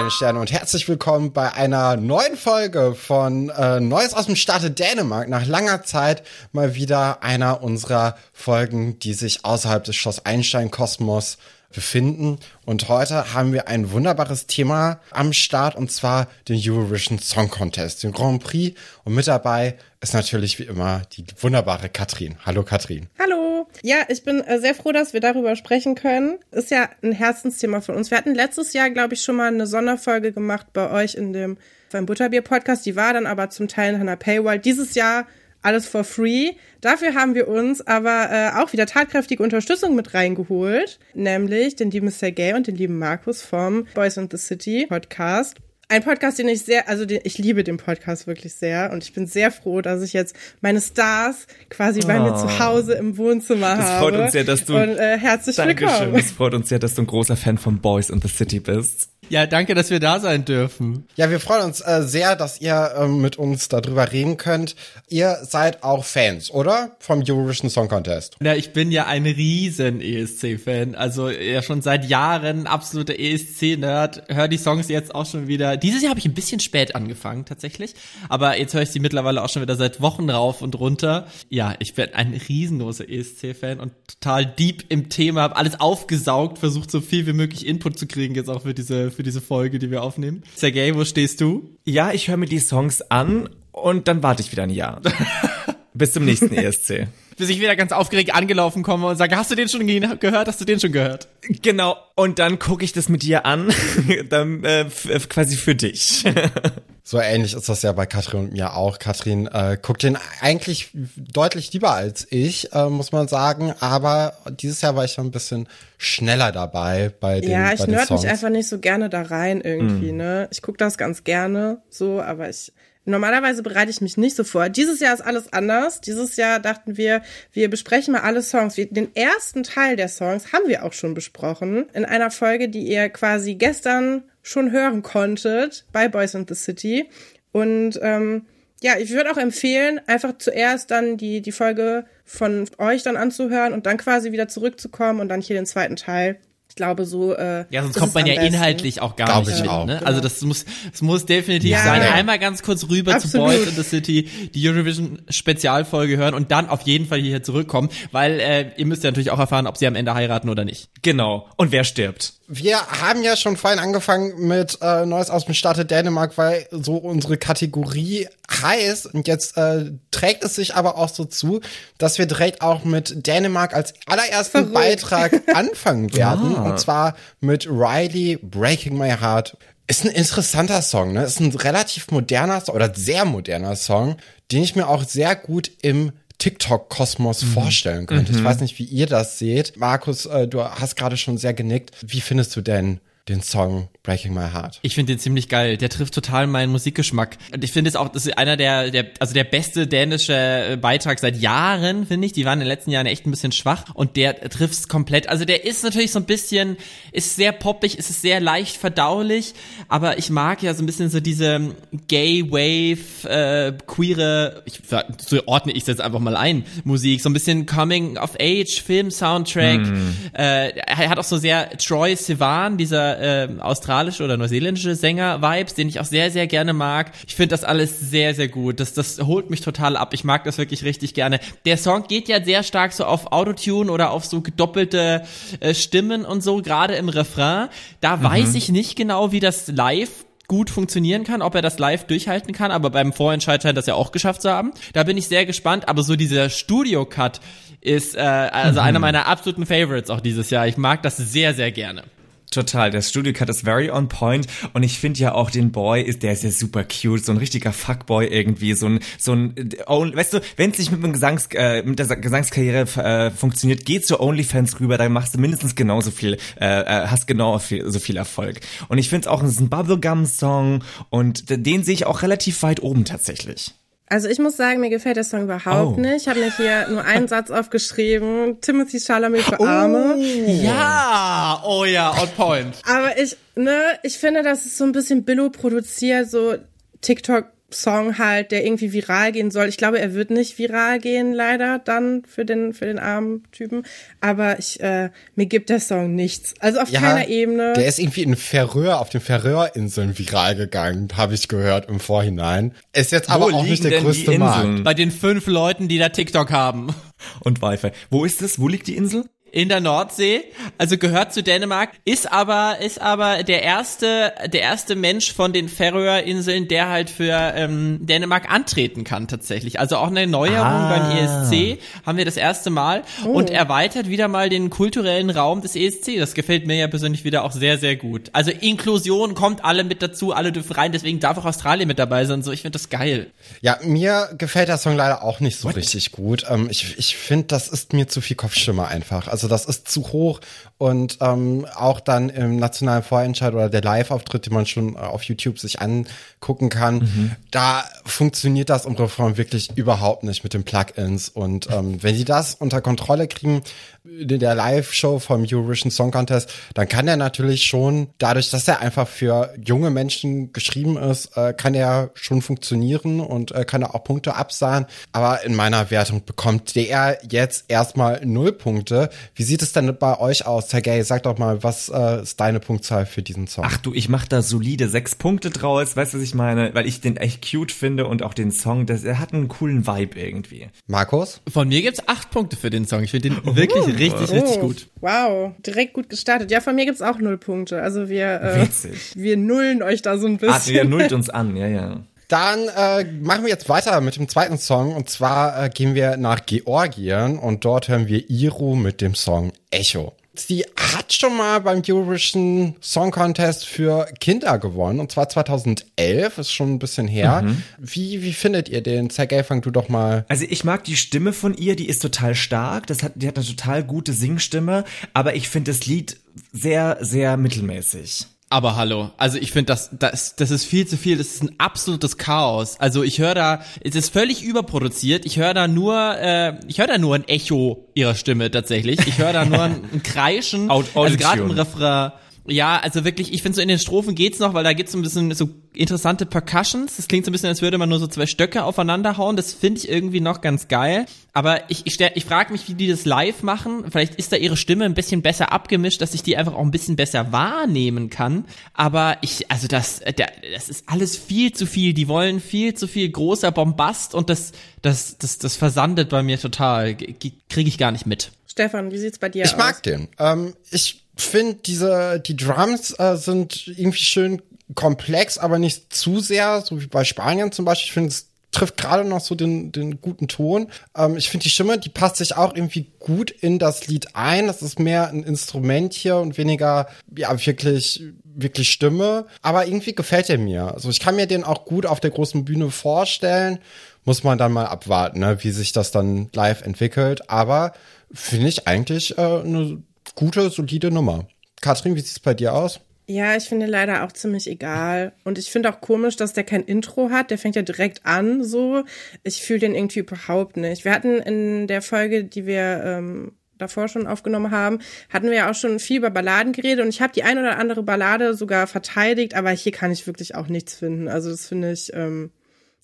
Hey ho, kleine Sterne und herzlich willkommen bei einer neuen Folge von äh, Neues aus dem Staate Dänemark. Nach langer Zeit mal wieder einer unserer Folgen, die sich außerhalb des Schloss Einstein-Kosmos befinden. Und heute haben wir ein wunderbares Thema am Start und zwar den Eurovision Song Contest, den Grand Prix. Und mit dabei ist natürlich wie immer die wunderbare Katrin. Hallo Katrin. Hallo. Ja, ich bin äh, sehr froh, dass wir darüber sprechen können. Ist ja ein Herzensthema von uns. Wir hatten letztes Jahr, glaube ich, schon mal eine Sonderfolge gemacht bei euch in dem beim Butterbier-Podcast. Die war dann aber zum Teil in einer Paywall. Dieses Jahr alles for free. Dafür haben wir uns aber äh, auch wieder tatkräftige Unterstützung mit reingeholt, nämlich den lieben Sergei und den lieben Markus vom Boys and the City Podcast. Ein Podcast, den ich sehr, also den, ich liebe den Podcast wirklich sehr und ich bin sehr froh, dass ich jetzt meine Stars quasi bei mir zu oh. Hause im Wohnzimmer das habe. Das freut uns sehr, dass du. Und äh, herzlich Dankeschön. willkommen. Es freut uns sehr, dass du ein großer Fan von Boys and the City bist. Ja, danke, dass wir da sein dürfen. Ja, wir freuen uns äh, sehr, dass ihr äh, mit uns darüber reden könnt. Ihr seid auch Fans, oder? Vom Eurovision Song Contest. Ja, ich bin ja ein riesen ESC-Fan. Also ja schon seit Jahren absoluter ESC-Nerd. Hör die Songs jetzt auch schon wieder. Dieses Jahr habe ich ein bisschen spät angefangen, tatsächlich. Aber jetzt höre ich sie mittlerweile auch schon wieder seit Wochen rauf und runter. Ja, ich bin ein riesengroßer ESC-Fan und total deep im Thema. Hab alles aufgesaugt, versucht so viel wie möglich Input zu kriegen jetzt auch für diese für diese Folge, die wir aufnehmen. Sergej, wo stehst du? Ja, ich höre mir die Songs an und dann warte ich wieder ein Jahr. Bis zum nächsten ESC. Bis ich wieder ganz aufgeregt angelaufen komme und sage, hast du den schon gehört? Hast du den schon gehört? Genau. Und dann gucke ich das mit dir an, dann äh, quasi für dich. So ähnlich ist das ja bei Katrin und mir auch. Katrin äh, guckt den eigentlich deutlich lieber als ich, äh, muss man sagen. Aber dieses Jahr war ich schon ein bisschen schneller dabei bei den Ja, ich nerd mich einfach nicht so gerne da rein irgendwie, mm. ne? Ich gucke das ganz gerne so, aber ich Normalerweise bereite ich mich nicht so vor. Dieses Jahr ist alles anders. Dieses Jahr dachten wir, wir besprechen mal alle Songs. Den ersten Teil der Songs haben wir auch schon besprochen in einer Folge, die ihr quasi gestern schon hören konntet bei Boys in the City. Und ähm, ja, ich würde auch empfehlen, einfach zuerst dann die, die Folge von euch dann anzuhören und dann quasi wieder zurückzukommen und dann hier den zweiten Teil ich glaube so. Äh, ja, sonst kommt man ja besten. inhaltlich auch gar Glaub nicht mit. Ne? Genau. Also das muss, das muss definitiv ja, sein. Ja. Einmal ganz kurz rüber Absolut. zu Boys in the City, die Eurovision Spezialfolge hören und dann auf jeden Fall hierher zurückkommen, weil äh, ihr müsst ja natürlich auch erfahren, ob sie am Ende heiraten oder nicht. Genau. Und wer stirbt? Wir haben ja schon vorhin angefangen mit äh, Neues aus dem Staate Dänemark, weil so unsere Kategorie heißt. Und jetzt äh, trägt es sich aber auch so zu, dass wir direkt auch mit Dänemark als allerersten Verrückt. Beitrag anfangen werden. Ah. Und zwar mit Riley Breaking My Heart. Ist ein interessanter Song, ne? Ist ein relativ moderner oder sehr moderner Song, den ich mir auch sehr gut im TikTok-Kosmos mhm. vorstellen könnte. Mhm. Ich weiß nicht, wie ihr das seht. Markus, äh, du hast gerade schon sehr genickt. Wie findest du denn den Song Breaking My Heart. Ich finde den ziemlich geil. Der trifft total meinen Musikgeschmack. Und ich finde es auch, das ist einer der, der, also der beste dänische äh, Beitrag seit Jahren, finde ich. Die waren in den letzten Jahren echt ein bisschen schwach und der trifft es komplett. Also der ist natürlich so ein bisschen, ist sehr poppig, ist sehr leicht verdaulich, aber ich mag ja so ein bisschen so diese Gay Wave, äh, queere, ich, so ordne ich es jetzt einfach mal ein, Musik, so ein bisschen Coming of Age, Film, Soundtrack. Mm. Äh, er hat auch so sehr Troy Sivan, dieser äh, australische oder neuseeländische Sänger-Vibes, den ich auch sehr, sehr gerne mag. Ich finde das alles sehr, sehr gut. Das, das holt mich total ab. Ich mag das wirklich richtig gerne. Der Song geht ja sehr stark so auf Autotune oder auf so gedoppelte äh, Stimmen und so, gerade im Refrain. Da mhm. weiß ich nicht genau, wie das live gut funktionieren kann, ob er das live durchhalten kann, aber beim Vorentscheid scheint das ja auch geschafft zu haben. Da bin ich sehr gespannt, aber so dieser Studio-Cut ist äh, also mhm. einer meiner absoluten Favorites auch dieses Jahr. Ich mag das sehr, sehr gerne. Total, der Studio Cut ist very on point und ich finde ja auch den Boy ist der ist ja super cute, so ein richtiger Fuckboy irgendwie, so ein so ein oh, weißt du, wenn es nicht mit dem Gesangs äh, mit der Gesangskarriere äh, funktioniert, geh zu OnlyFans rüber, dann machst du mindestens genauso viel äh, äh hast genau viel, so viel Erfolg. Und ich finde es auch ein Bubblegum Song und den sehe ich auch relativ weit oben tatsächlich. Also ich muss sagen, mir gefällt der Song überhaupt oh. nicht. Ich habe mir hier nur einen Satz aufgeschrieben. Timothy Chalamet für Arme. Oh. Ja, oh ja, on point. Aber ich, ne, ich finde, das ist so ein bisschen billo produziert, so TikTok Song halt, der irgendwie viral gehen soll. Ich glaube, er wird nicht viral gehen, leider dann für den für den armen Typen. Aber ich äh, mir gibt der Song nichts. Also auf Ja, keiner Ebene. Der ist irgendwie in Färöer, auf den Färöerinseln viral gegangen, habe ich gehört im Vorhinein. Ist jetzt aber auch nicht der größte Markt. Inseln? Bei den fünf Leuten, die da TikTok haben. Und Wi-Fi. Wo ist es? Wo liegt die Insel? In der Nordsee, also gehört zu Dänemark, ist aber ist aber der erste der erste Mensch von den Färöerinseln, der halt für ähm, Dänemark antreten kann tatsächlich. Also auch eine Neuerung Ah. beim ESC haben wir das erste Mal und erweitert wieder mal den kulturellen Raum des ESC. Das gefällt mir ja persönlich wieder auch sehr sehr gut. Also Inklusion kommt alle mit dazu, alle dürfen rein, deswegen darf auch Australien mit dabei sein. So, ich finde das geil. Ja, mir gefällt der Song leider auch nicht so richtig gut. Ähm, ich ich finde, das ist mir zu viel Kopfstimme einfach. Also das ist zu hoch und ähm, auch dann im nationalen Vorentscheid oder der Live-Auftritt, den man schon äh, auf YouTube sich angucken kann, da funktioniert das im Refrain wirklich überhaupt nicht mit den Plugins. Und ähm, wenn die das unter Kontrolle kriegen, in der Live-Show vom Eurovision Song Contest, dann kann er natürlich schon, dadurch, dass er einfach für junge Menschen geschrieben ist, äh, kann er schon funktionieren und äh, kann er auch Punkte absahen. Aber in meiner Wertung bekommt der jetzt erstmal null Punkte. Wie sieht es denn bei euch aus, Sergej? Sag doch mal, was äh, ist deine Punktzahl für diesen Song? Ach du, ich mach da solide sechs Punkte draus, weißt du, was ich meine? Weil ich den echt cute finde und auch den Song, das, er hat einen coolen Vibe irgendwie. Markus? Von mir gibt's acht Punkte für den Song. Ich finde den wirklich richtig richtig Oh, gut. Wow, direkt gut gestartet. Ja, von mir gibt's auch null Punkte. Also wir, äh, Witzig. wir nullen euch da so ein Ah, bisschen. der nullt uns an, ja, ja. Dann äh, machen wir jetzt weiter mit dem zweiten Song und zwar äh, gehen wir nach Georgien und dort hören wir Iru mit dem Song Echo. Sie hat schon mal beim Eurovision Song Contest für Kinder gewonnen und zwar 2011, ist schon ein bisschen her. Wie, wie findet ihr den? Sergej, fang du doch mal. Also ich mag die Stimme von ihr, die ist total stark, das hat, die hat eine total gute Singstimme, aber ich finde das Lied sehr, sehr mittelmäßig. Aber hallo, also ich finde, das, das, das ist viel zu viel, das ist ein absolutes Chaos. Also ich höre da, es ist völlig überproduziert, ich höre da nur, äh, ich höre da nur ein Echo ihrer Stimme tatsächlich. Ich höre da nur ein, ein Kreischen, Aut- also gerade im. Refrain. Ja, also wirklich, ich finde so in den Strophen geht's noch, weil da gibt's so ein bisschen so interessante Percussions. Das klingt so ein bisschen, als würde man nur so zwei Stöcke aufeinander hauen. Das finde ich irgendwie noch ganz geil. Aber ich, ich, stell- ich frage mich, wie die das live machen. Vielleicht ist da ihre Stimme ein bisschen besser abgemischt, dass ich die einfach auch ein bisschen besser wahrnehmen kann. Aber ich, also das, äh, der, das ist alles viel zu viel. Die wollen viel zu viel großer Bombast und das, das, das, das versandet bei mir total. Kriege ich gar nicht mit. Stefan, wie sieht's bei dir Ich aus? mag den. Ähm, ich finde diese, die Drums äh, sind irgendwie schön komplex, aber nicht zu sehr, so wie bei Spanien zum Beispiel. Ich finde, es trifft gerade noch so den, den guten Ton. Ähm, ich finde die Stimme, die passt sich auch irgendwie gut in das Lied ein. Das ist mehr ein Instrument hier und weniger, ja, wirklich, wirklich Stimme. Aber irgendwie gefällt er mir. Also ich kann mir den auch gut auf der großen Bühne vorstellen. Muss man dann mal abwarten, ne, wie sich das dann live entwickelt. Aber finde ich eigentlich äh, eine gute, solide Nummer. Katrin, wie sieht's bei dir aus? Ja, ich finde leider auch ziemlich egal. Und ich finde auch komisch, dass der kein Intro hat. Der fängt ja direkt an so. Ich fühle den irgendwie überhaupt nicht. Wir hatten in der Folge, die wir ähm, davor schon aufgenommen haben, hatten wir ja auch schon viel über Balladen geredet und ich habe die ein oder andere Ballade sogar verteidigt, aber hier kann ich wirklich auch nichts finden. Also das finde ich ähm,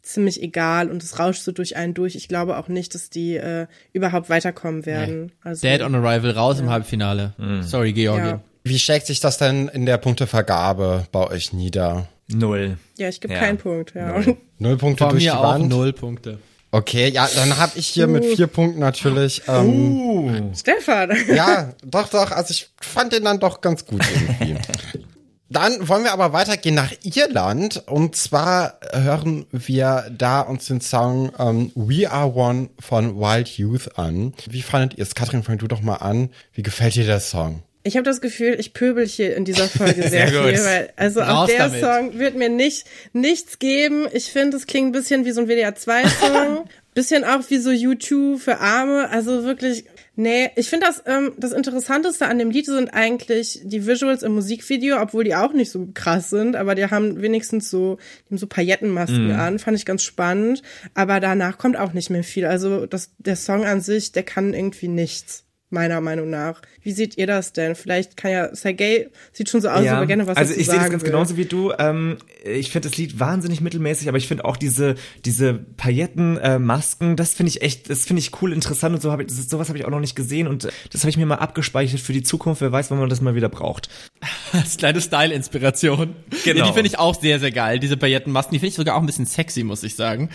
ziemlich egal und es rauscht so durch einen durch. Ich glaube auch nicht, dass die äh, überhaupt weiterkommen werden. Also, Dead on Arrival raus im Halbfinale. Sorry, Georgi. ja. Wie schlägt sich das denn in der Punktevergabe bei euch nieder? Null. ja, ich gebe Ja. keinen Punkt. Ja. Null Punkte Von durch die mir auch Wand? null Punkte. Okay, ja, dann habe ich hier mit vier Punkten natürlich. Ähm, Stefan. Ja, doch, doch. Also ich fand den dann doch ganz gut irgendwie. Dann wollen wir aber weitergehen nach Irland. Und zwar hören wir da uns den Song ähm, We Are One von Wild Youth an. Wie fandet ihr es? Katrin, fang du doch mal an. Wie gefällt dir der Song? Ich habe das Gefühl, ich pöbel hier in dieser Folge sehr, Sehr viel, weil also auch der damit. Song wird mir nicht nichts geben. Ich finde, es klingt ein bisschen wie so ein WDR 2 Song, bisschen auch wie so U2 für Arme, also wirklich Nee, ich finde das ähm, das interessanteste an dem Lied sind eigentlich die Visuals im Musikvideo, obwohl die auch nicht so krass sind, aber die haben wenigstens so die haben so Paillettenmasken an, fand ich ganz spannend, aber danach kommt auch nicht mehr viel. Also das der Song an sich, der kann irgendwie nichts meiner Meinung nach. Wie seht ihr das denn? Vielleicht kann ja Sergei sieht schon so aus, Ja, aber gerne was also ich sehe das ganz will. genauso wie du. Ähm, ich finde das Lied wahnsinnig mittelmäßig, aber ich finde auch diese diese Pailletten äh, Masken, das finde ich echt, das finde ich cool, interessant und so habe ich das ist, sowas habe ich auch noch nicht gesehen und das habe ich mir mal abgespeichert für die Zukunft. Wer weiß, wann man das mal wieder braucht. Als kleine Style-Inspiration. Genau. Ja, die finde ich auch sehr, sehr geil, diese Paillettenmasken. Die finde ich sogar auch ein bisschen sexy, muss ich sagen.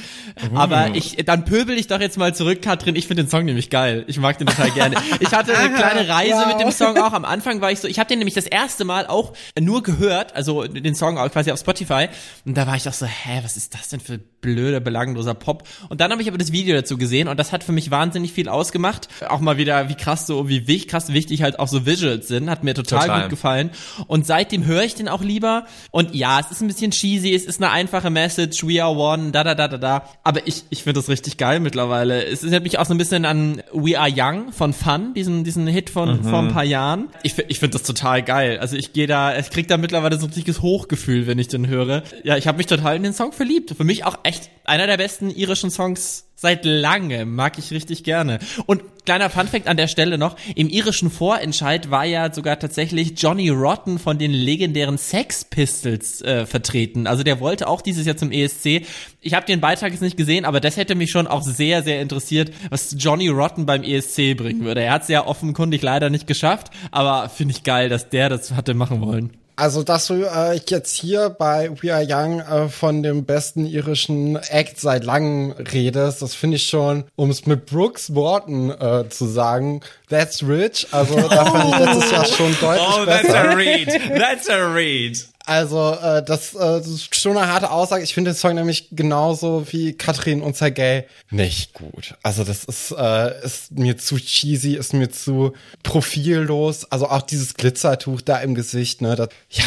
Aber ich, dann pöbel ich doch jetzt mal zurück, Katrin. Ich finde den Song nämlich geil. Ich mag den total gerne. Ich hatte eine kleine Reise wow. mit dem Song auch. Am Anfang war ich so, ich habe den nämlich das erste Mal auch nur gehört, also den Song auch quasi auf Spotify. Und da war ich auch so, hä, was ist das denn für blöder, belangloser Pop? Und dann habe ich aber das Video dazu gesehen und das hat für mich wahnsinnig viel ausgemacht. Auch mal wieder, wie krass so, wie wichtig, krass wichtig halt auch so Visuals sind. Hat mir total, Total. gut gefallen. Und seitdem höre ich den auch lieber. Und ja, es ist ein bisschen cheesy, es ist eine einfache Message, we are one, da da da da da. Aber ich, ich finde das richtig geil mittlerweile. Es erinnert mich auch so ein bisschen an We Are Young von Fun, diesen, diesen Hit von vor ein paar Jahren. Ich, ich finde das total geil. Also ich gehe da, ich krieg da mittlerweile so ein richtiges Hochgefühl, wenn ich den höre. Ja, ich habe mich total in den Song verliebt. Für mich auch echt einer der besten irischen Songs seit langem. Mag ich richtig gerne. Und kleiner Funfact an der Stelle noch, im irischen Vorentscheid war ja sogar tatsächlich Johnny Rotten von den legendären Sex Pistols äh, vertreten. Also der wollte auch dieses Jahr zum ESC. Ich habe den Beitrag jetzt nicht gesehen, aber das hätte mich schon auch sehr, sehr interessiert, was Johnny Rotten beim ESC bringen würde. Er hat es ja offenkundig leider nicht geschafft, aber finde ich geil, dass der das hatte machen wollen. Also, dass du äh, jetzt hier bei We Are Young äh, von dem besten irischen Act seit langem redest, das finde ich schon, um es mit Brooks Worten äh, zu sagen, that's rich. Also, da fand ich letztes Jahr schon deutlich besser. read. That's a read. Also, äh, das, äh, das ist schon eine harte Aussage. Ich finde den Song nämlich genauso wie Katrin und Sergei nicht gut. Also, das ist, äh, ist mir zu cheesy, ist mir zu profillos. Also auch dieses Glitzertuch da im Gesicht, ne, das, ja.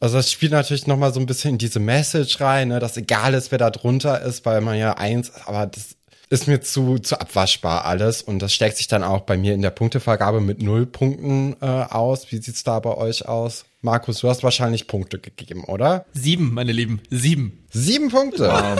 Also das spielt natürlich noch mal so ein bisschen in diese Message rein, ne, dass egal ist, wer da drunter ist, weil man ja eins, aber das ist mir zu, zu abwaschbar alles und das schlägt sich dann auch bei mir in der Punktevergabe mit null Punkten äh, aus. Wie sieht's da bei euch aus? Markus, du hast wahrscheinlich Punkte gegeben, oder? Sieben, meine Lieben, sieben. Sieben Punkte.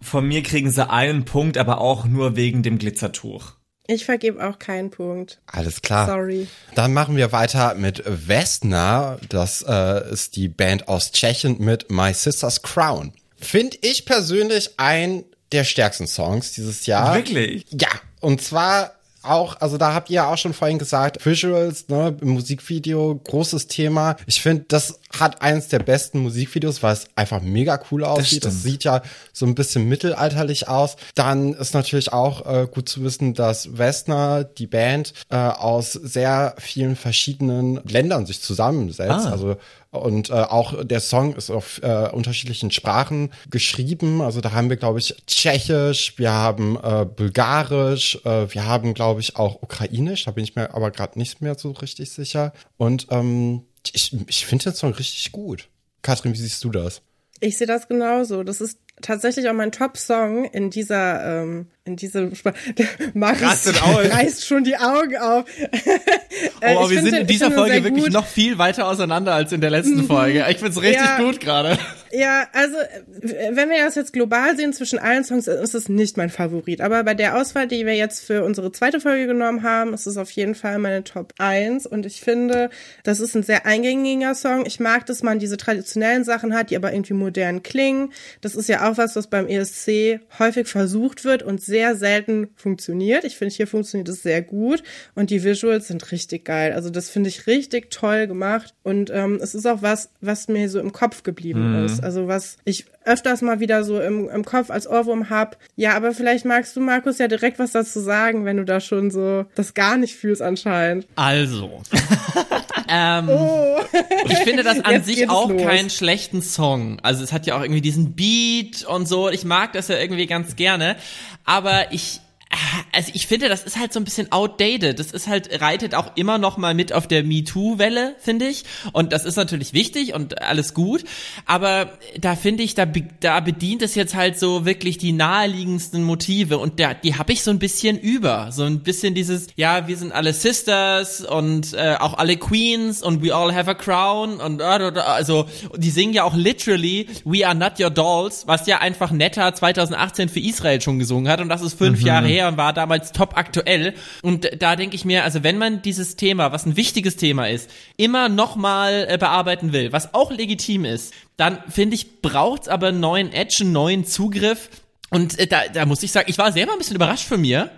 Von mir kriegen sie einen Punkt, aber auch nur wegen dem Glitzertuch. Ich vergebe auch keinen Punkt. Alles klar. Sorry. Dann machen wir weiter mit Vesna. Das äh, ist die Band aus Tschechien mit My Sister's Crown. Finde ich persönlich ein der stärksten Songs dieses Jahr. Wirklich? Ja, und zwar auch, also da habt ihr auch schon vorhin gesagt, Visuals, ne, Musikvideo, großes Thema. Ich finde, das hat eines der besten Musikvideos, weil es einfach mega cool aussieht. Das, stimmt. sieht ja so ein bisschen mittelalterlich aus. Dann ist natürlich auch äh, gut zu wissen, dass Westner, die Band, äh, aus sehr vielen verschiedenen Ländern sich zusammensetzt. Ah. Also und äh, auch der Song ist auf äh, unterschiedlichen Sprachen geschrieben. Also da haben wir, glaube ich, Tschechisch, wir haben äh, Bulgarisch, äh, wir haben, glaube ich, auch Ukrainisch. Da bin ich mir aber gerade nicht mehr so richtig sicher. Und ähm, ich, ich finde den Song richtig gut. Katrin, wie siehst du das? Ich sehe das genauso. Das ist tatsächlich auch mein Top-Song in dieser, ähm, in diesem Sp Rastet aus. reißt schon die Augen auf. Äh, Oh, aber ich wir sind den- in dieser Folge wirklich gut. noch viel weiter auseinander als in der letzten Folge. Ich find's richtig Ja. gut gerade. Ja, also wenn wir das jetzt global sehen zwischen allen Songs, ist es nicht mein Favorit. Aber bei der Auswahl, die wir jetzt für unsere zweite Folge genommen haben, ist es auf jeden Fall meine Top 1. Und ich finde, das ist ein sehr eingängiger Song. Ich mag, dass man diese traditionellen Sachen hat, die aber irgendwie modern klingen. Das ist ja auch was, was beim ESC häufig versucht wird und sehr selten funktioniert. Ich finde, hier funktioniert es sehr gut. Und die Visuals sind richtig geil. Also das finde ich richtig toll gemacht. Und ähm, es ist auch was, was mir so im Kopf geblieben ist. Also was ich öfters mal wieder so im, im Kopf als Ohrwurm hab. Ja, aber vielleicht magst du, Markus, ja direkt was dazu sagen, wenn du da schon so das gar nicht fühlst anscheinend. Also. ähm, ich finde das an Oh. Jetzt sich auch los. keinen schlechten Song. Also es hat ja auch irgendwie diesen Beat und so. Ich mag das ja irgendwie ganz gerne. Aber ich also ich finde, das ist halt so ein bisschen outdated. Das ist halt, reitet auch immer noch mal mit auf der MeToo-Welle, finde ich. Und das ist natürlich wichtig und alles gut. Aber da finde ich, da, da bedient es jetzt halt so wirklich die naheliegendsten Motive. Und da, die habe ich so ein bisschen über. So ein bisschen dieses, ja, wir sind alle Sisters und äh, auch alle Queens und we all have a crown. Und äh, also, die singen ja auch literally, we are not your dolls, was ja einfach Netter 2018 für Israel schon gesungen hat. Und das ist fünf Jahre her. Sehr und war damals top aktuell. Und da denke ich mir, also wenn man dieses Thema, was ein wichtiges Thema ist, immer nochmal äh, bearbeiten will, was auch legitim ist, dann finde ich, braucht's aber einen neuen Edge, einen neuen Zugriff. Und äh, da, da muss ich sagen, ich war selber ein bisschen überrascht von mir,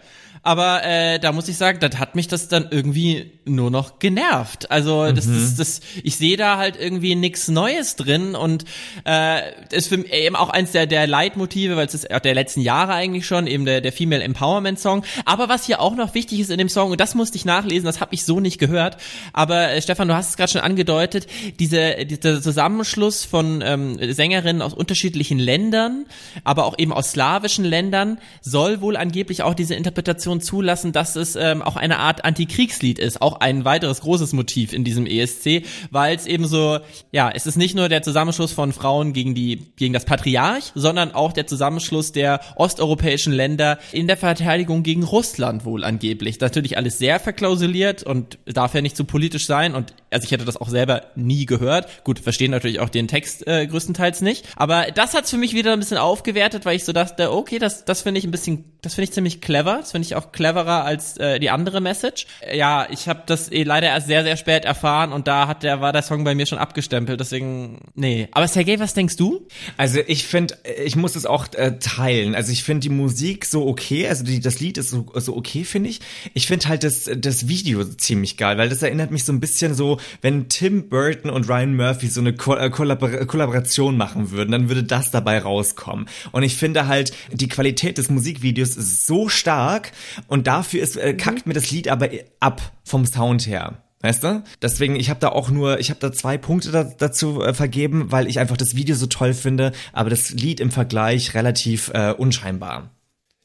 aber äh, da muss ich sagen, das hat mich das dann irgendwie nur noch genervt. Also das, mhm. das, das, ich sehe da halt irgendwie nichts Neues drin und äh, ist für eben auch eins der, der Leitmotive, weil es ist auch der letzten Jahre eigentlich schon, eben der, der Female Empowerment Song. Aber was hier auch noch wichtig ist in dem Song, und das musste ich nachlesen, das habe ich so nicht gehört, aber äh, Stefan, du hast es gerade schon angedeutet, diese, dieser Zusammenschluss von ähm, Sängerinnen aus unterschiedlichen Ländern, aber auch eben aus slawischen Ländern, soll wohl angeblich auch diese Interpretation Interpretation zulassen, dass es ähm, auch eine Art Antikriegslied ist. Auch ein weiteres großes Motiv in diesem ESC, weil es eben so, ja, es ist nicht nur der Zusammenschluss von Frauen gegen die, gegen das Patriarch, sondern auch der Zusammenschluss der osteuropäischen Länder in der Verteidigung gegen Russland wohl angeblich. Natürlich alles sehr verklausuliert und darf ja nicht zu politisch sein und also ich hätte das auch selber nie gehört. Gut, verstehen natürlich auch den Text äh, größtenteils nicht, aber das hat's für mich wieder ein bisschen aufgewertet, weil ich so dachte, okay, das das finde ich ein bisschen, das finde ich ziemlich clever, das finde ich auch cleverer als äh, die andere Message. Ja, ich habe das eh leider erst sehr, sehr spät erfahren und da hat der, war der Song bei mir schon abgestempelt, deswegen, nee. Aber Sergej, was denkst du? Also ich finde, ich muss es auch äh, teilen. Also ich finde die Musik so okay, also die, das Lied ist so, so okay, finde ich. Ich finde halt das, das Video ziemlich geil, weil das erinnert mich so ein bisschen so, wenn Tim Burton und Ryan Murphy so eine Ko äh, Kollabor Kollaboration machen würden, dann würde das dabei rauskommen. Und ich finde halt, die Qualität des Musikvideos ist so stark und dafür ist, äh, kackt mir das Lied aber ab vom Sound her. Weißt du? Deswegen, ich habe da auch nur, ich habe da zwei Punkte da, dazu äh, vergeben, weil ich einfach das Video so toll finde, aber das Lied im Vergleich relativ äh, unscheinbar.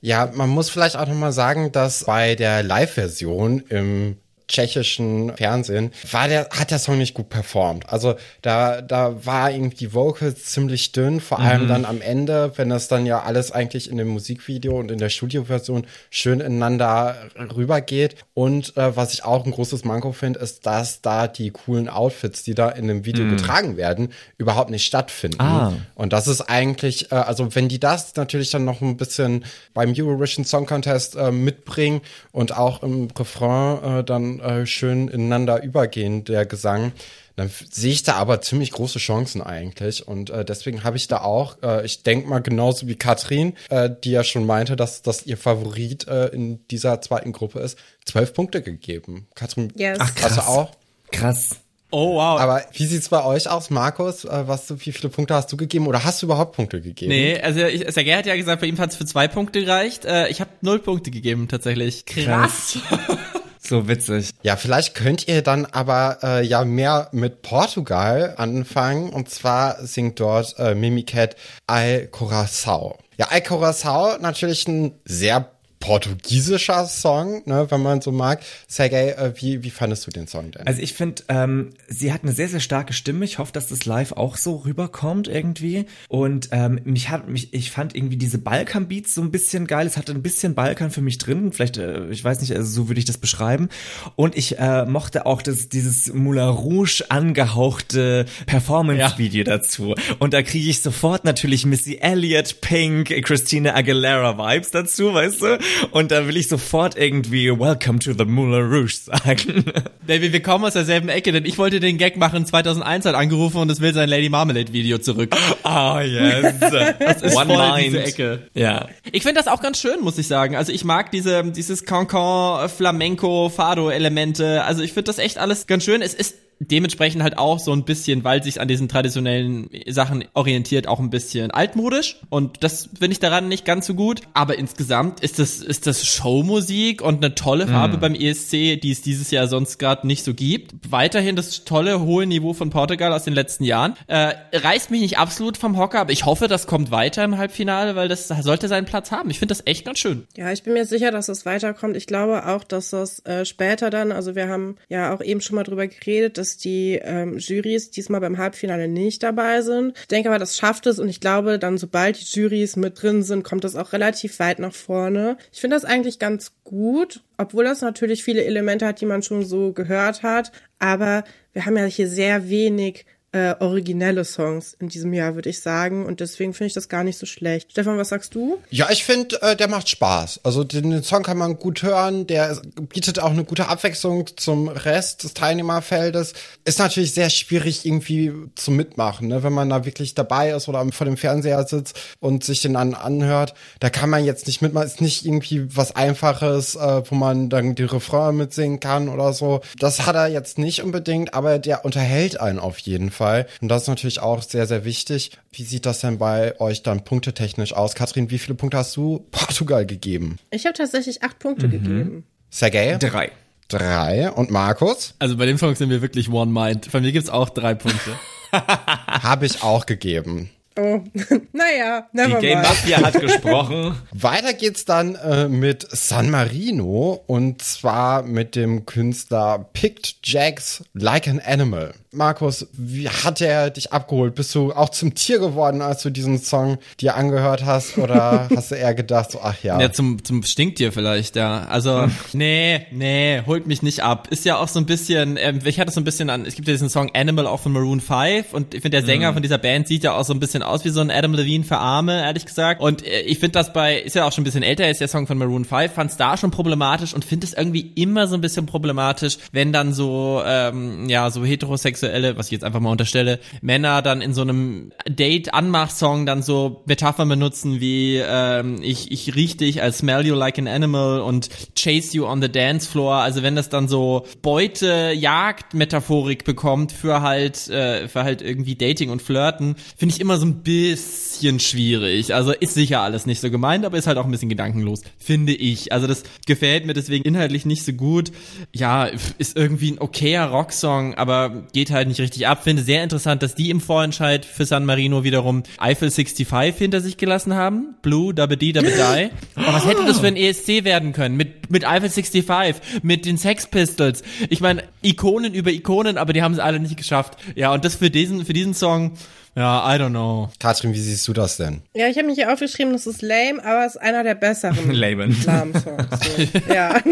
Ja, man muss vielleicht auch nochmal sagen, dass bei der Live-Version im tschechischen Fernsehen, war der, hat der Song nicht gut performt. Also da, da war irgendwie die Vocals ziemlich dünn, vor allem mhm. dann am Ende, wenn das dann ja alles eigentlich in dem Musikvideo und in der Studioversion schön ineinander rübergeht. Und äh, was ich auch ein großes Manko finde, ist, dass da die coolen Outfits, die da in dem Video mhm. getragen werden, überhaupt nicht stattfinden. Ah. Und das ist eigentlich, äh, also wenn die das natürlich dann noch ein bisschen beim Eurovision Song Contest äh, mitbringen und auch im Refrain äh, dann äh, schön ineinander übergehen, der Gesang, dann sehe ich da aber ziemlich große Chancen eigentlich. Und äh, deswegen habe ich da auch, äh, ich denke mal genauso wie Katrin, äh, die ja schon meinte, dass das ihr Favorit äh, in dieser zweiten Gruppe ist, zwölf Punkte gegeben. Katrin, yes. ach krass. Hast du auch? Krass. Oh, wow. Aber wie sieht's bei euch aus, Markus? Äh, was, wie viele Punkte hast du gegeben oder hast du überhaupt Punkte gegeben? Nee, also ich, Sergej hat ja gesagt, bei ihm hat's für zwei Punkte gereicht. Äh, ich habe null Punkte gegeben, tatsächlich. Krass. So witzig. Ja, vielleicht könnt ihr dann aber äh, ja mehr mit Portugal anfangen. Und zwar singt dort äh, Mimicat Al Coração. Ja, Al Coração natürlich ein sehr portugiesischer Song, ne, wenn man so mag. Sergej, äh, wie, wie fandest du den Song denn? Also ich finde, ähm, sie hat eine sehr, sehr starke Stimme. Ich hoffe, dass das live auch so rüberkommt irgendwie. Und ähm, mich hat mich, ich fand irgendwie diese Balkan-Beats so ein bisschen geil. Es hatte ein bisschen Balkan für mich drin. Vielleicht, äh, ich weiß nicht, also so würde ich das beschreiben. Und ich äh, mochte auch das, dieses Moulin Rouge angehauchte Performance-Video ja. dazu. Und da kriege ich sofort natürlich Missy Elliott, Pink, Christina Aguilera Vibes dazu, weißt du? Und da will ich sofort irgendwie Welcome to the Moulin Rouge sagen. Baby, wir kommen aus derselben Ecke, denn ich wollte den Gag machen, 2001 hat angerufen und es will sein Lady Marmalade Video zurück. Ah, oh, yes. Das ist One voll mind. diese Ecke. Ja. Ich finde das auch ganz schön, muss ich sagen. Also ich mag diese, dieses Cancan, Flamenco, Fado Elemente. Also ich finde das echt alles ganz schön. Es ist dementsprechend halt auch so ein bisschen, weil sich an diesen traditionellen Sachen orientiert, auch ein bisschen altmodisch. Und das finde ich daran nicht ganz so gut. Aber insgesamt ist das, ist das Showmusik und eine tolle Farbe mm. beim ESC, die es dieses Jahr sonst gerade nicht so gibt. Weiterhin das tolle, hohe Niveau von Portugal aus den letzten Jahren. Äh, reißt mich nicht absolut vom Hocker, aber ich hoffe, das kommt weiter im Halbfinale, weil das sollte seinen Platz haben. Ich finde das echt ganz schön. Ja, ich bin mir sicher, dass das weiterkommt. Ich glaube auch, dass das äh, später dann, also wir haben ja auch eben schon mal drüber geredet, dass dass die ähm, Jurys diesmal beim Halbfinale nicht dabei sind. Ich denke aber, das schafft es und ich glaube, dann sobald die Jurys mit drin sind, kommt das auch relativ weit nach vorne. Ich finde das eigentlich ganz gut, obwohl das natürlich viele Elemente hat, die man schon so gehört hat. Aber wir haben ja hier sehr wenig äh, originelle Songs in diesem Jahr, würde ich sagen. Und deswegen finde ich das gar nicht so schlecht. Stefan, was sagst du? Ja, ich finde, äh, der macht Spaß. Also den, den Song kann man gut hören. Der bietet auch eine gute Abwechslung zum Rest des Teilnehmerfeldes. Ist natürlich sehr schwierig irgendwie zu mitmachen, ne? wenn man da wirklich dabei ist oder vor dem Fernseher sitzt und sich den dann anhört. Da kann man jetzt nicht mitmachen. Ist nicht irgendwie was Einfaches, äh, wo man dann die Refrain mitsingen kann oder so. Das hat er jetzt nicht unbedingt, aber der unterhält einen auf jeden Fall. Und das ist natürlich auch sehr, sehr wichtig. Wie sieht das denn bei euch dann punktetechnisch aus? Kathrin, wie viele Punkte hast du Portugal gegeben? Ich habe tatsächlich acht Punkte mhm. gegeben. Sergej? Drei. Drei. Und Markus? Also bei dem Song sind wir wirklich One Mind. Bei mir gibt's auch drei Punkte. habe ich auch gegeben. Oh, naja, never Die Game Mafia hat gesprochen. Weiter geht's dann äh, mit San Marino und zwar mit dem Künstler Picked Jacks Like an Animal. Markus, wie hat er dich abgeholt? Bist du auch zum Tier geworden, als du diesen Song dir angehört hast? Oder hast du eher gedacht, so, ach ja. Ja, zum, zum Stinktier vielleicht, ja. Also, nee, nee, holt mich nicht ab. Ist ja auch so ein bisschen, ähm, ich hatte so ein bisschen an, es gibt ja diesen Song Animal auch von Maroon 5 und ich finde, der Sänger mhm. von dieser Band sieht ja auch so ein bisschen aus wie so ein Adam Levine für Arme, ehrlich gesagt. Und äh, ich finde das bei, ist ja auch schon ein bisschen älter, ist der Song von Maroon 5, fand es da schon problematisch und finde es irgendwie immer so ein bisschen problematisch, wenn dann so, ähm, ja, so heterosexuell Homosexuelle, was ich jetzt einfach mal unterstelle, Männer dann in so einem Date-Anmach-Song dann so Metaphern benutzen wie ähm, ich, ich riech dich, I smell you like an animal und chase you on the dance floor. Also wenn das dann so Beute-Jagd-Metaphorik bekommt für halt, äh, für halt irgendwie Dating und Flirten, finde ich immer so ein bisschen schwierig. Also ist sicher alles nicht so gemeint, aber ist halt auch ein bisschen gedankenlos, finde ich. Also das gefällt mir deswegen inhaltlich nicht so gut. Ja, ist irgendwie ein okayer Rocksong, aber geht geht halt nicht richtig ab. Finde sehr interessant, dass die im Vorentscheid für San Marino wiederum Eiffel 65 hinter sich gelassen haben. Blue, Double D, Double Die. Aber was hätte das für ein ESC werden können? Mit, mit Eiffel 65, mit den Sex Pistols. Ich meine, Ikonen über Ikonen, aber die haben es alle nicht geschafft. Ja, und das für diesen, für diesen Song, ja, I don't know. Katrin, wie siehst du das denn? Ja, ich habe mich hier aufgeschrieben, das ist lame, aber es ist einer der besseren Lamen. Songs. So. ja.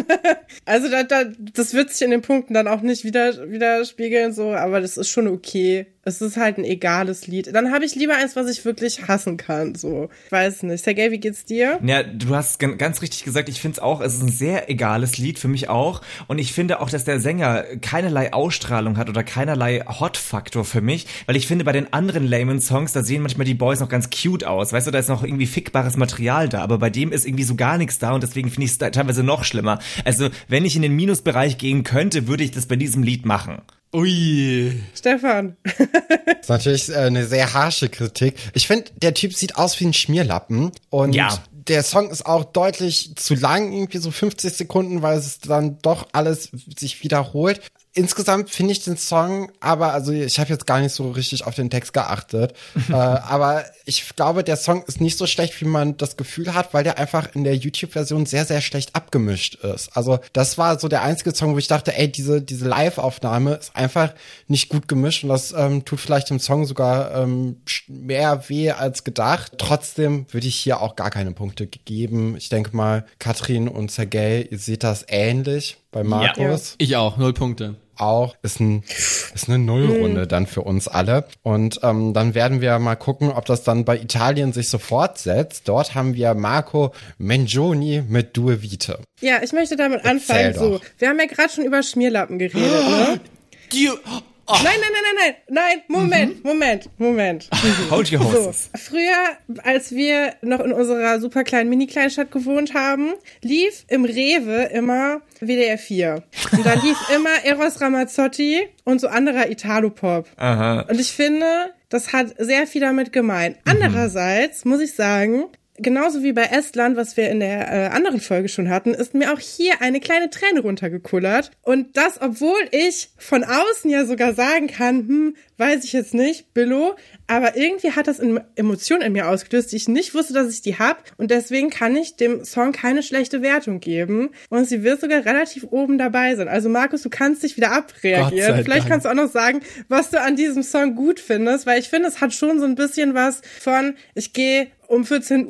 Also da, da, das wird sich in den Punkten dann auch nicht wieder, widerspiegeln, so, aber das ist schon okay. Es ist halt ein egales Lied. Dann habe ich lieber eins, was ich wirklich hassen kann. So, ich weiß nicht. Sergej, wie geht's dir? Ja, du hast ganz richtig gesagt. Ich finde es auch. Es ist ein sehr egales Lied für mich auch. Und ich finde auch, dass der Sänger keinerlei Ausstrahlung hat oder keinerlei Hot-Faktor für mich, weil ich finde, bei den anderen Layman-Songs, da sehen manchmal die Boys noch ganz cute aus. Weißt du, da ist noch irgendwie fickbares Material da, aber bei dem ist irgendwie so gar nichts da und deswegen finde ich es teilweise noch schlimmer. Also, wenn ich in den Minusbereich gehen könnte, würde ich das bei diesem Lied machen. Ui. Stefan. das ist natürlich äh, eine sehr harsche Kritik. Ich finde, der Typ sieht aus wie ein Schmierlappen und ja. der Song ist auch deutlich zu lang, irgendwie so 50 Sekunden, weil es dann doch alles sich wiederholt insgesamt finde ich den Song, aber also ich habe jetzt gar nicht so richtig auf den Text geachtet, äh, aber ich glaube, der Song ist nicht so schlecht, wie man das Gefühl hat, weil der einfach in der YouTube-Version sehr, sehr schlecht abgemischt ist. Also das war so der einzige Song, wo ich dachte, ey, diese, diese Live-Aufnahme ist einfach nicht gut gemischt und das ähm, tut vielleicht dem Song sogar ähm, mehr weh als gedacht. Trotzdem würde ich hier auch gar keine Punkte geben. Ich denke mal, Katrin und Sergej, ihr seht das ähnlich bei Markus. Ja. Ich auch, null Punkte auch. Ist, ein, ist eine Nullrunde mhm. dann für uns alle. Und ähm, dann werden wir mal gucken, ob das dann bei Italien sich so fortsetzt. Dort haben wir Marco Mengioni mit Due Vite. Ja, ich möchte damit anfangen. So, wir haben ja gerade schon über Schmierlappen geredet, ne? Die, Oh. Nein, nein, nein, nein, nein, nein, Moment, mhm. Moment, Moment. Hold your horses. So, früher, als wir noch in unserer super kleinen Mini-Kleinstadt gewohnt haben, lief im Rewe immer WDR 4. Und da lief immer Eros Ramazzotti und so anderer Italo-Pop. Aha. Und ich finde, das hat sehr viel damit gemeint. Mhm. Andererseits muss ich sagen, genauso wie bei Estland, was wir in der äh, anderen Folge schon hatten, ist mir auch hier eine kleine Träne runtergekullert. Und das, obwohl ich von außen ja sogar sagen kann, hm, weiß ich jetzt nicht, Billo, aber irgendwie hat das Emotionen in mir ausgelöst, die ich nicht wusste, dass ich die hab. Und deswegen kann ich dem Song keine schlechte Wertung geben. Und sie wird sogar relativ oben dabei sein. Also Markus, du kannst dich wieder abreagieren. Vielleicht Dank. kannst du auch noch sagen, was du an diesem Song gut findest, weil ich finde, es hat schon so ein bisschen was von, ich gehe um 14.30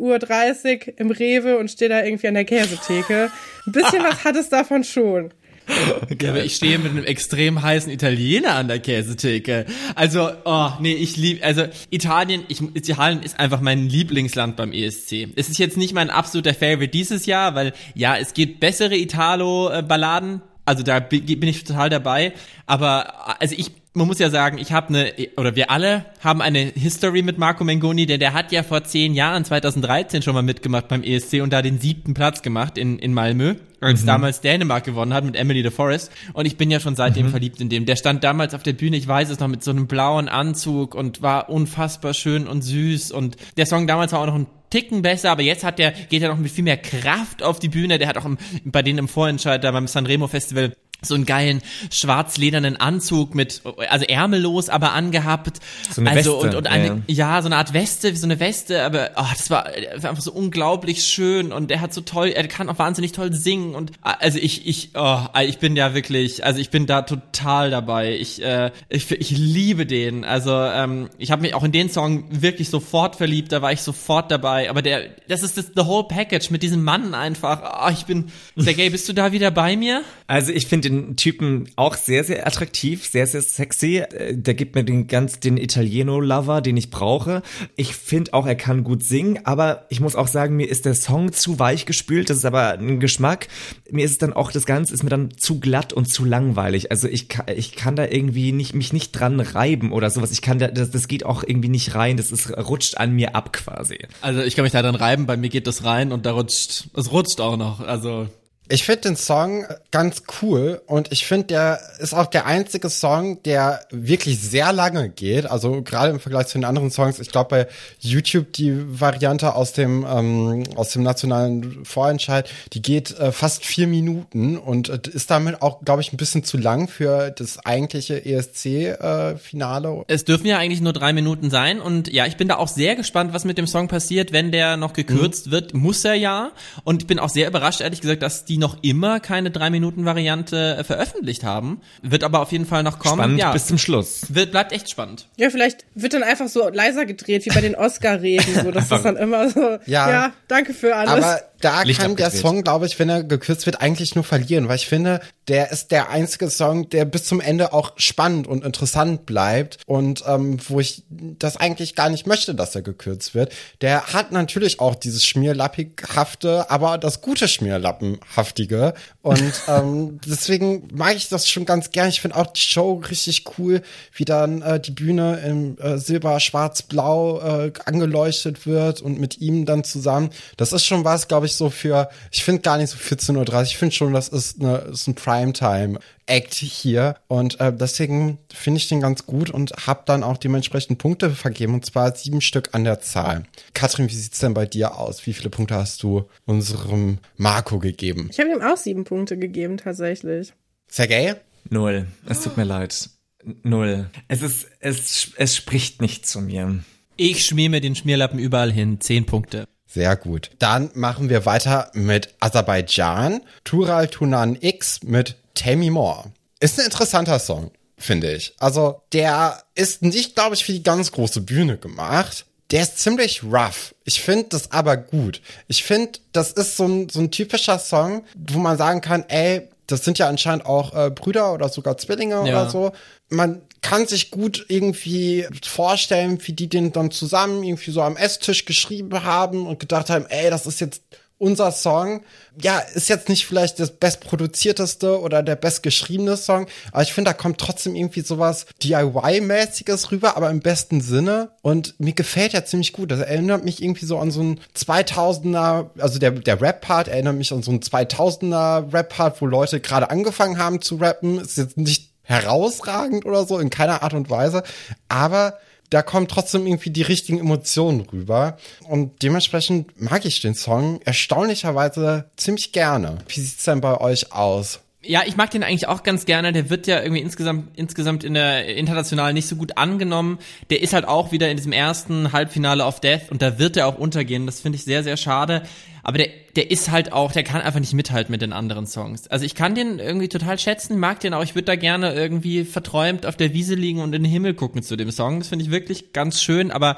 Uhr im Rewe und stehe da irgendwie an der Käsetheke. Ein bisschen was hat es davon schon. Ja, aber ich stehe mit einem extrem heißen Italiener an der Käsetheke. Also, oh, nee, ich liebe, also Italien, ich, Italien ist einfach mein Lieblingsland beim ESC. Es ist jetzt nicht mein absoluter Favorite dieses Jahr, weil ja, es gibt bessere Italo-Balladen, also da bin ich total dabei. Aber also ich man muss ja sagen, ich habe eine, oder wir alle haben eine History mit Marco Mengoni, denn der hat ja vor zehn Jahren, 2013 schon mal mitgemacht beim ESC und da den siebten Platz gemacht in, in Malmö, als mhm. damals Dänemark gewonnen hat mit Emily de Forest. Und ich bin ja schon seitdem mhm. verliebt in dem. Der stand damals auf der Bühne, ich weiß es noch, mit so einem blauen Anzug und war unfassbar schön und süß. Und der Song damals war auch noch ein Ticken besser, aber jetzt hat der, geht er noch mit viel mehr Kraft auf die Bühne. Der hat auch im, bei denen im Vorentscheid da beim Sanremo Festival so einen geilen schwarzledernen Anzug mit, also ärmellos, aber angehabt. So eine also Weste, und, und eine, ja. ja. so eine Art Weste, wie so eine Weste, aber oh, das war, das war einfach so unglaublich schön und er hat so toll, er kann auch wahnsinnig toll singen und also ich, ich, oh, ich bin ja wirklich, also ich bin da total dabei. Ich, äh, ich, ich liebe den. Also ähm, ich habe mich auch in den Song wirklich sofort verliebt, da war ich sofort dabei. Aber der, das ist das the whole package mit diesem Mann einfach. Oh, ich bin, Sergej, bist du da wieder bei mir? Also ich finde den Typen auch sehr, sehr attraktiv, sehr, sehr sexy. Äh, der gibt mir den ganz, den Italieno-Lover, den ich brauche. Ich finde auch, er kann gut singen, aber ich muss auch sagen, mir ist der Song zu weich gespült. Das ist aber ein Geschmack. Mir ist es dann auch, das Ganze ist mir dann zu glatt und zu langweilig. Also ich kann, ich kann da irgendwie nicht, mich nicht dran reiben oder sowas. Ich kann da, das, das geht auch irgendwie nicht rein. Das ist, rutscht an mir ab quasi. Also ich kann mich da dann reiben, bei mir geht das rein und da rutscht, es rutscht auch noch. Also ich finde den Song ganz cool und ich finde, der ist auch der einzige Song, der wirklich sehr lange geht. Also gerade im Vergleich zu den anderen Songs. Ich glaube bei YouTube die Variante aus dem ähm, aus dem nationalen Vorentscheid, die geht äh, fast vier Minuten und äh, ist damit auch, glaube ich, ein bisschen zu lang für das eigentliche ESC-Finale. Äh, es dürfen ja eigentlich nur drei Minuten sein und ja, ich bin da auch sehr gespannt, was mit dem Song passiert, wenn der noch gekürzt mhm. wird. Muss er ja und ich bin auch sehr überrascht, ehrlich gesagt, dass die die noch immer keine 3-Minuten-Variante äh, veröffentlicht haben. Wird aber auf jeden Fall noch kommen. Spannend ja. bis zum Schluss. Wird, bleibt echt spannend. Ja, vielleicht wird dann einfach so leiser gedreht, wie bei den Oscar-Reden, so dass das dann immer so, ja, ja danke für alles. Aber da Licht kann der Song, glaube ich, wenn er gekürzt wird, eigentlich nur verlieren, weil ich finde, der ist der einzige Song, der bis zum Ende auch spannend und interessant bleibt und ähm, wo ich das eigentlich gar nicht möchte, dass er gekürzt wird. Der hat natürlich auch dieses Schmierlappighafte, aber das gute Schmierlappenhaftige und ähm, deswegen mag ich das schon ganz gern. Ich finde auch die Show richtig cool, wie dann äh, die Bühne im äh, Silber, Schwarz, Blau äh, angeleuchtet wird und mit ihm dann zusammen. Das ist schon was, glaube ich, so für, ich finde gar nicht so 14.30 Uhr. Ich finde schon, das ist, eine, ist ein Primetime-Act hier. Und äh, deswegen finde ich den ganz gut und habe dann auch dementsprechend Punkte vergeben. Und zwar sieben Stück an der Zahl. Katrin, wie sieht's denn bei dir aus? Wie viele Punkte hast du unserem Marco gegeben? Ich habe ihm auch sieben Punkte gegeben, tatsächlich. Sergej? Null. Es tut mir leid. Null. Es ist, es, es spricht nicht zu mir. Ich schmier mir den Schmierlappen überall hin. Zehn Punkte. Sehr gut. Dann machen wir weiter mit Aserbaidschan. Tural Tunan X mit Tammy Moore. Ist ein interessanter Song, finde ich. Also, der ist nicht, glaube ich, für die ganz große Bühne gemacht. Der ist ziemlich rough. Ich finde das aber gut. Ich finde, das ist so ein, so ein typischer Song, wo man sagen kann, ey, das sind ja anscheinend auch äh, Brüder oder sogar Zwillinge ja. oder so. Man kann sich gut irgendwie vorstellen, wie die den dann zusammen irgendwie so am Esstisch geschrieben haben und gedacht haben, ey, das ist jetzt unser Song. Ja, ist jetzt nicht vielleicht das bestproduzierteste oder der bestgeschriebene Song, aber ich finde, da kommt trotzdem irgendwie sowas DIY-mäßiges rüber, aber im besten Sinne. Und mir gefällt er ziemlich gut. Das erinnert mich irgendwie so an so ein 2000er, also der, der Rap-Part erinnert mich an so ein 2000er Rap-Part, wo Leute gerade angefangen haben zu rappen. Ist jetzt nicht herausragend oder so, in keiner Art und Weise. Aber da kommen trotzdem irgendwie die richtigen Emotionen rüber. Und dementsprechend mag ich den Song erstaunlicherweise ziemlich gerne. Wie sieht's denn bei euch aus? Ja, ich mag den eigentlich auch ganz gerne. Der wird ja irgendwie insgesamt, insgesamt in der international nicht so gut angenommen. Der ist halt auch wieder in diesem ersten Halbfinale of Death und da wird er auch untergehen. Das finde ich sehr, sehr schade. Aber der, der ist halt auch, der kann einfach nicht mithalten mit den anderen Songs. Also ich kann den irgendwie total schätzen, mag den auch, ich würde da gerne irgendwie verträumt auf der Wiese liegen und in den Himmel gucken zu dem Song. Das finde ich wirklich ganz schön, aber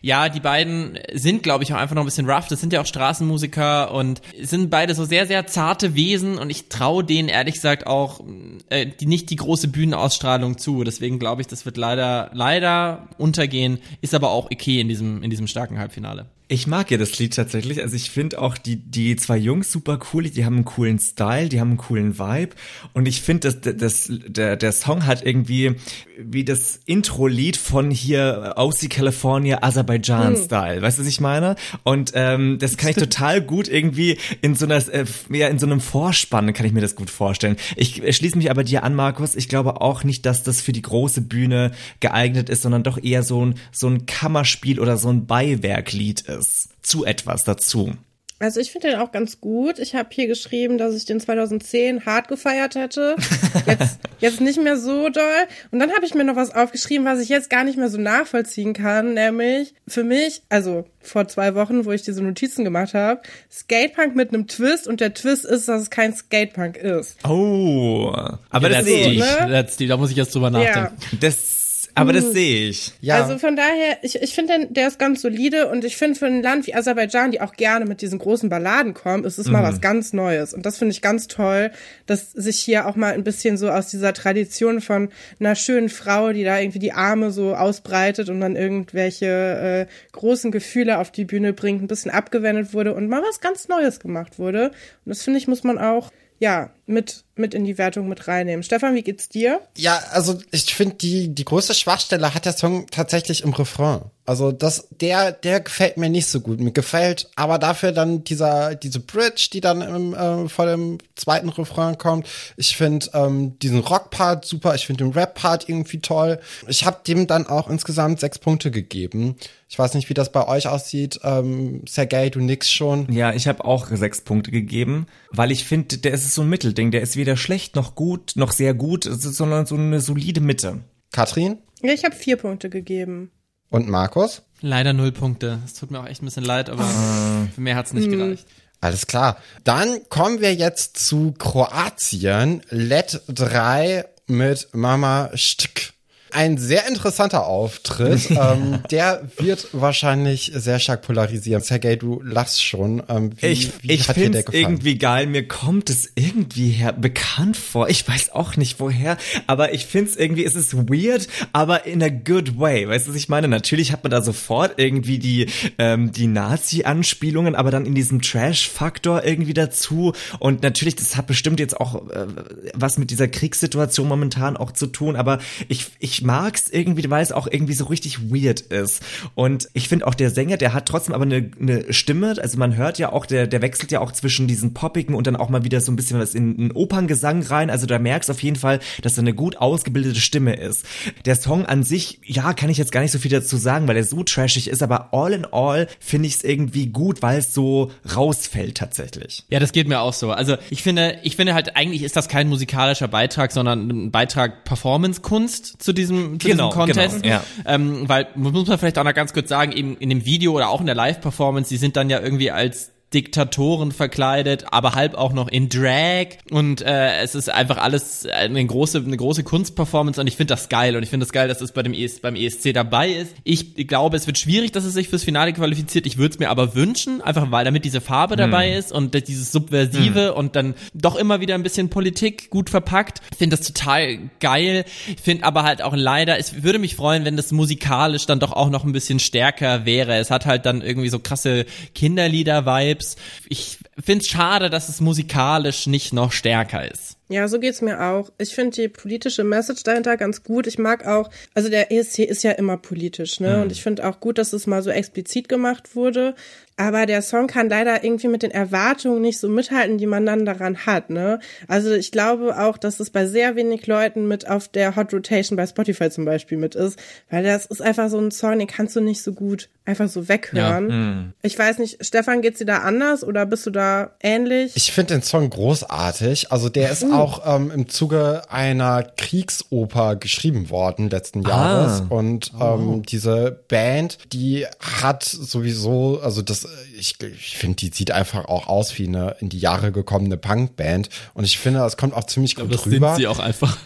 ja, die beiden sind, glaube ich, auch einfach noch ein bisschen rough. Das sind ja auch Straßenmusiker und sind beide so sehr, sehr zarte Wesen und ich traue denen ehrlich gesagt auch äh, die, nicht die große Bühnenausstrahlung zu. Deswegen glaube ich, das wird leider, leider untergehen, ist aber auch okay in diesem, in diesem starken Halbfinale. Ich mag ja das Lied tatsächlich. Also ich finde auch die, die zwei Jungs super cool. Die haben einen coolen Style, die haben einen coolen Vibe. Und ich finde, dass das, der, der Song hat irgendwie wie das Intro-Lied von hier OC California Aserbaidschan-Style. Weißt du, was ich meine? Und ähm, das kann ich total gut irgendwie in so einer, äh, ja, in so einem Vorspann kann ich mir das gut vorstellen. Ich schließe mich aber dir an, Markus. Ich glaube auch nicht, dass das für die große Bühne geeignet ist, sondern doch eher so ein, so ein Kammerspiel oder so ein Beiwerklied ist es zu etwas dazu? Also ich finde den auch ganz gut. Ich habe hier geschrieben, dass ich den 2010 hart gefeiert hätte. Jetzt, jetzt nicht mehr so doll. Und dann habe ich mir noch was aufgeschrieben, was ich jetzt gar nicht mehr so nachvollziehen kann. Nämlich für mich, also vor zwei Wochen, wo ich diese Notizen gemacht habe, Skatepunk mit einem Twist. Und der Twist ist, dass es kein Skatepunk ist. Oh, aber ja, das sehe ich. Ne? Da muss ich jetzt drüber nachdenken. Ja. Das aber das hm. sehe ich. Ja. Also von daher, ich, ich finde, der ist ganz solide und ich finde für ein Land wie Aserbaidschan, die auch gerne mit diesen großen Balladen kommen, ist es mhm. mal was ganz Neues. Und das finde ich ganz toll, dass sich hier auch mal ein bisschen so aus dieser Tradition von einer schönen Frau, die da irgendwie die Arme so ausbreitet und dann irgendwelche äh, großen Gefühle auf die Bühne bringt, ein bisschen abgewendet wurde und mal was ganz Neues gemacht wurde. Und das finde ich, muss man auch ja, mit, mit in die Wertung mit reinnehmen. Stefan, wie geht's dir? Ja, also ich finde, die, die größte Schwachstelle hat der Song tatsächlich im Refrain. Also das, der, der gefällt mir nicht so gut. Mir gefällt aber dafür dann dieser, diese Bridge, die dann im, äh, vor dem zweiten Refrain kommt. Ich finde ähm, diesen Rock-Part super. Ich finde den Rap-Part irgendwie toll. Ich habe dem dann auch insgesamt sechs Punkte gegeben. Ich weiß nicht, wie das bei euch aussieht. Ähm, Sergej, du nix schon. Ja, ich habe auch sechs Punkte gegeben, weil ich finde, der ist so ein Mittelding. Der ist weder schlecht noch gut, noch sehr gut, sondern so eine solide Mitte. Katrin? Ja, ich habe vier Punkte gegeben. Und Markus? Leider null Punkte. Es tut mir auch echt ein bisschen leid, aber ah. für mehr hat's nicht hm. gereicht. Alles klar. Dann kommen wir jetzt zu Kroatien. Let 3 mit Mama Stück ein sehr interessanter Auftritt. ähm, der wird wahrscheinlich sehr stark polarisieren. Sergej, du lachst schon. Ähm, wie, ich wie ich finde es irgendwie geil. Mir kommt es irgendwie her bekannt vor. Ich weiß auch nicht woher, aber ich finde es irgendwie, es ist weird, aber in a good way. Weißt du, was ich meine? Natürlich hat man da sofort irgendwie die, ähm, die Nazi-Anspielungen, aber dann in diesem Trash-Faktor irgendwie dazu. Und natürlich, das hat bestimmt jetzt auch äh, was mit dieser Kriegssituation momentan auch zu tun, aber ich, ich mag's irgendwie, weil es auch irgendwie so richtig weird ist. Und ich finde auch der Sänger, der hat trotzdem aber eine, eine Stimme, also man hört ja auch, der, der wechselt ja auch zwischen diesen poppigen und dann auch mal wieder so ein bisschen was in einen Operngesang rein. Also da merkst auf jeden Fall, dass er eine gut ausgebildete Stimme ist. Der Song an sich, ja, kann ich jetzt gar nicht so viel dazu sagen, weil er so trashig ist, aber all in all finde ich es irgendwie gut, weil es so rausfällt tatsächlich. Ja, das geht mir auch so. Also ich finde, ich finde halt eigentlich ist das kein musikalischer Beitrag, sondern ein Beitrag Performance-Kunst zu diesem diesem, zu genau, diesem Contest. Genau, ja. ähm, weil, muss man vielleicht auch noch ganz kurz sagen, eben in dem Video oder auch in der Live-Performance, die sind dann ja irgendwie als Diktatoren verkleidet, aber halb auch noch in Drag und äh, es ist einfach alles eine große eine große Kunstperformance und ich finde das geil und ich finde das geil, dass es bei dem ES, beim ESC dabei ist. Ich, ich glaube, es wird schwierig, dass es sich fürs Finale qualifiziert. Ich würde es mir aber wünschen, einfach weil damit diese Farbe hm. dabei ist und dieses subversive hm. und dann doch immer wieder ein bisschen Politik gut verpackt. Ich finde das total geil. Ich finde aber halt auch leider, es würde mich freuen, wenn das musikalisch dann doch auch noch ein bisschen stärker wäre. Es hat halt dann irgendwie so krasse Kinderlieder-Vibes Ich finde es schade, dass es musikalisch nicht noch stärker ist. Ja, so geht's mir auch. Ich finde die politische Message dahinter ganz gut. Ich mag auch, also der ESC ist ja immer politisch, ne? Mhm. Und ich finde auch gut, dass es mal so explizit gemacht wurde. Aber der Song kann leider irgendwie mit den Erwartungen nicht so mithalten, die man dann daran hat, ne? Also ich glaube auch, dass es bei sehr wenig Leuten mit auf der Hot Rotation bei Spotify zum Beispiel mit ist, weil das ist einfach so ein Song, den kannst du nicht so gut einfach so weghören. hm. Ich weiß nicht, Stefan, geht's dir da anders oder bist du da ähnlich? Ich finde den Song großartig. Also der ist auch ähm, im Zuge einer Kriegsoper geschrieben worden letzten Jahres. Und ähm, diese Band, die hat sowieso, also das, ich, ich finde, die sieht einfach auch aus wie eine in die Jahre gekommene Punkband. Und ich finde, das kommt auch ziemlich gut Das rüber. sind sie auch einfach.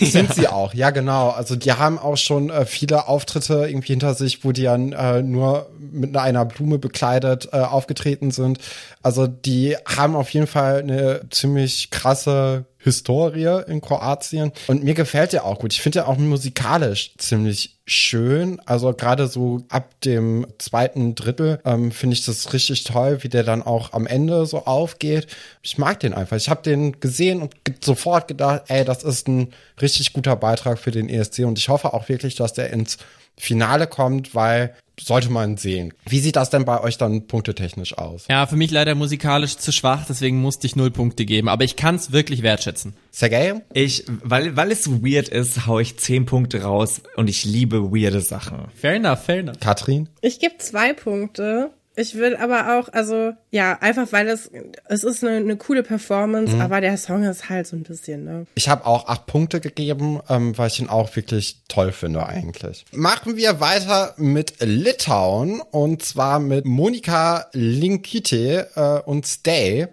Sind sie auch, ja genau. Also die haben auch schon äh, viele Auftritte irgendwie hinter sich, wo die dann äh, nur mit einer Blume bekleidet äh, aufgetreten sind. Also die haben auf jeden Fall eine ziemlich krasse Historie in Kroatien. Und mir gefällt der auch gut. Ich finde der auch musikalisch ziemlich schön. Also gerade so ab dem zweiten Drittel ähm, finde ich das richtig toll, wie der dann auch am Ende so aufgeht. Ich mag den einfach. Ich habe den gesehen und sofort gedacht, ey, das ist ein richtig guter Beitrag für den ESC und ich hoffe auch wirklich, dass der ins Finale kommt, weil sollte man sehen. Wie sieht das denn bei euch dann punktetechnisch aus? Ja, für mich leider musikalisch zu schwach, deswegen musste ich null Punkte geben. Aber ich kann es wirklich wertschätzen. Sergej? Ich, weil, weil es so weird ist, hau ich zehn Punkte raus und ich liebe weirde Sachen. Fair enough, fair enough. Katrin? Ich gebe zwei Punkte. Ich will aber auch, also ja, einfach weil es, es ist eine, eine coole Performance, aber der Song ist halt so ein bisschen, ne? Ich habe auch acht Punkte gegeben, ähm, weil ich ihn auch wirklich toll finde eigentlich. Machen wir weiter mit Litauen und zwar mit Monika Linkite äh, und Stay.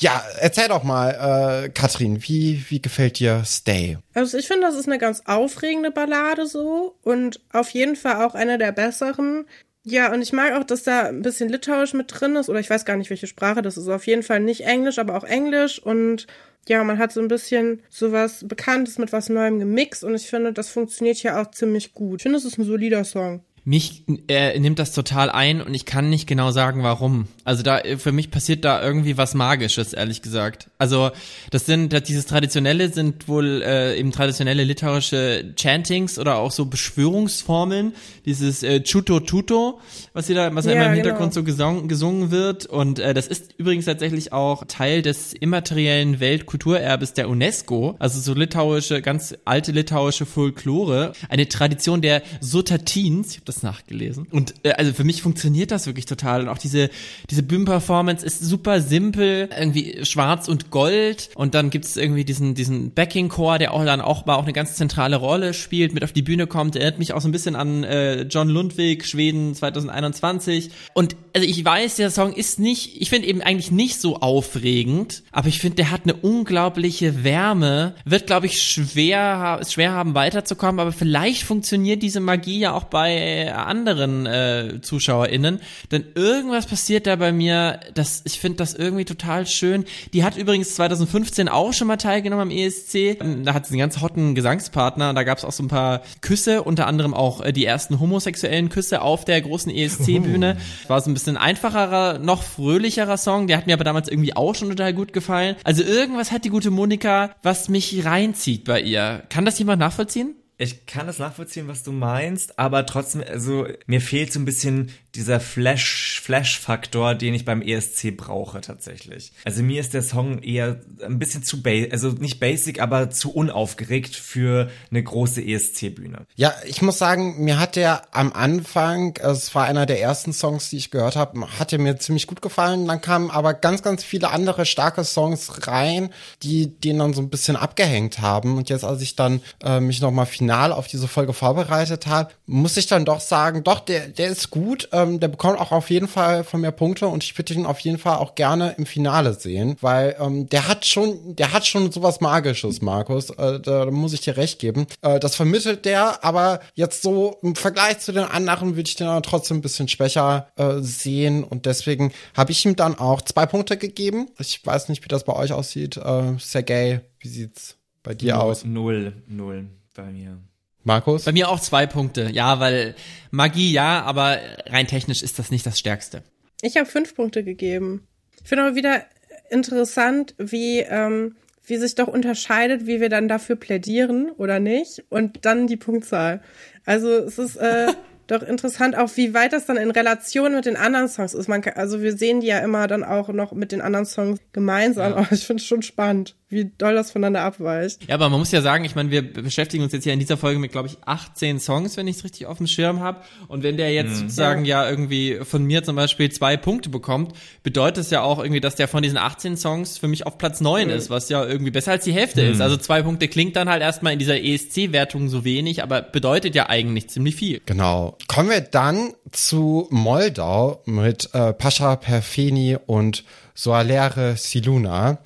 Ja, erzähl doch mal, äh, Katrin, wie, wie gefällt dir Stay? Also ich finde, das ist eine ganz aufregende Ballade so und auf jeden Fall auch eine der besseren. Ja, und ich mag auch, dass da ein bisschen Litauisch mit drin ist, oder ich weiß gar nicht, welche Sprache das ist. Auf jeden Fall nicht Englisch, aber auch Englisch. Und ja, man hat so ein bisschen sowas Bekanntes mit was Neuem gemixt und ich finde, das funktioniert hier auch ziemlich gut. Ich finde, es ist ein solider Song. Mich äh, nimmt das total ein und ich kann nicht genau sagen, warum. Also da für mich passiert da irgendwie was Magisches, ehrlich gesagt. Also das sind das, dieses traditionelle sind wohl äh, eben traditionelle litauische Chantings oder auch so Beschwörungsformeln. Dieses äh, Chuto Tuto, was hier da, was ja, immer im genau. Hintergrund so gesungen, gesungen wird. Und äh, das ist übrigens tatsächlich auch Teil des immateriellen Weltkulturerbes der UNESCO. Also so litauische, ganz alte litauische Folklore. Eine Tradition der Sotatins. Ich habe das nachgelesen. Und äh, also für mich funktioniert das wirklich total. Und auch diese, diese Bühnenperformance ist super simpel. Irgendwie schwarz und gold. Und dann gibt's irgendwie diesen, diesen Backing-Chor, der auch dann auch mal auch eine ganz zentrale Rolle spielt, mit auf die Bühne kommt. Erinnert mich auch so ein bisschen an äh, John Lundwig, Schweden 2021. Und also ich weiß, der Song ist nicht, ich finde eben eigentlich nicht so aufregend, aber ich finde, der hat eine unglaubliche Wärme. Wird, glaube ich, schwer, schwer haben, weiterzukommen, aber vielleicht funktioniert diese Magie ja auch bei anderen äh, ZuschauerInnen. Denn irgendwas passiert da bei mir, das, ich finde das irgendwie total schön. Die hat übrigens 2015 auch schon mal teilgenommen am ESC. Da hat sie einen ganz hotten Gesangspartner. Da gab es auch so ein paar Küsse, unter anderem auch äh, die ersten homosexuellen Küsse auf der großen ESC-Bühne. War so ein bisschen einfacherer, noch fröhlicherer Song. Der hat mir aber damals irgendwie auch schon total gut gefallen. Also irgendwas hat die gute Monika, was mich reinzieht bei ihr. Kann das jemand nachvollziehen? Ich kann das nachvollziehen, was du meinst, aber trotzdem, also mir fehlt so ein bisschen dieser Flash, Flash-Faktor, den ich beim ESC brauche tatsächlich. Also mir ist der Song eher ein bisschen zu basic, also nicht basic, aber zu unaufgeregt für eine große ESC-Bühne. Ja, ich muss sagen, mir hat der am Anfang, es war einer der ersten Songs, die ich gehört habe, hat der mir ziemlich gut gefallen. Dann kamen aber ganz, ganz viele andere starke Songs rein, die den dann so ein bisschen abgehängt haben. Und jetzt, als ich dann äh, mich nochmal auf diese Folge vorbereitet habe, muss ich dann doch sagen, doch, der, der ist gut. Ähm, der bekommt auch auf jeden Fall von mir Punkte und ich würde ihn auf jeden Fall auch gerne im Finale sehen, weil ähm, der hat schon, der hat schon sowas Magisches, Markus. Äh, da, muss ich dir recht geben. Äh, das vermittelt der, aber jetzt so im Vergleich zu den anderen würde ich den aber trotzdem ein bisschen schwächer äh, sehen und deswegen habe ich ihm dann auch zwei Punkte gegeben. Ich weiß nicht, wie das bei euch aussieht. Äh, Sergej, wie sieht's bei dir aus? Null, null bei mir. Markus? Bei mir auch zwei Punkte. Ja, weil Magie ja, aber rein technisch ist das nicht das Stärkste. Ich habe fünf Punkte gegeben. Ich finde aber wieder interessant, wie, ähm, wie sich doch unterscheidet, wie wir dann dafür plädieren oder nicht und dann die Punktzahl. Also es ist äh, doch interessant auch, wie weit das dann in Relation mit den anderen Songs ist. Man kann, also wir sehen die ja immer dann auch noch mit den anderen Songs gemeinsam, aber ich finde es schon spannend. Wie doll das voneinander abweicht. Ja, aber man muss ja sagen, ich meine, wir beschäftigen uns jetzt hier in dieser Folge mit, glaube ich, 18 Songs, wenn ich es richtig auf dem Schirm habe. Und wenn der jetzt sozusagen ja. irgendwie von mir zum Beispiel zwei Punkte bekommt, bedeutet es ja auch irgendwie, dass der von diesen 18 Songs für mich auf Platz 9 ist, was ja irgendwie besser als die Hälfte ist. Also zwei Punkte klingt dann halt erstmal in dieser ESC-Wertung so wenig, aber bedeutet ja eigentlich ziemlich viel. Genau. Kommen wir dann zu Moldau mit äh, Pascha Perfeni und Soalere Siluna.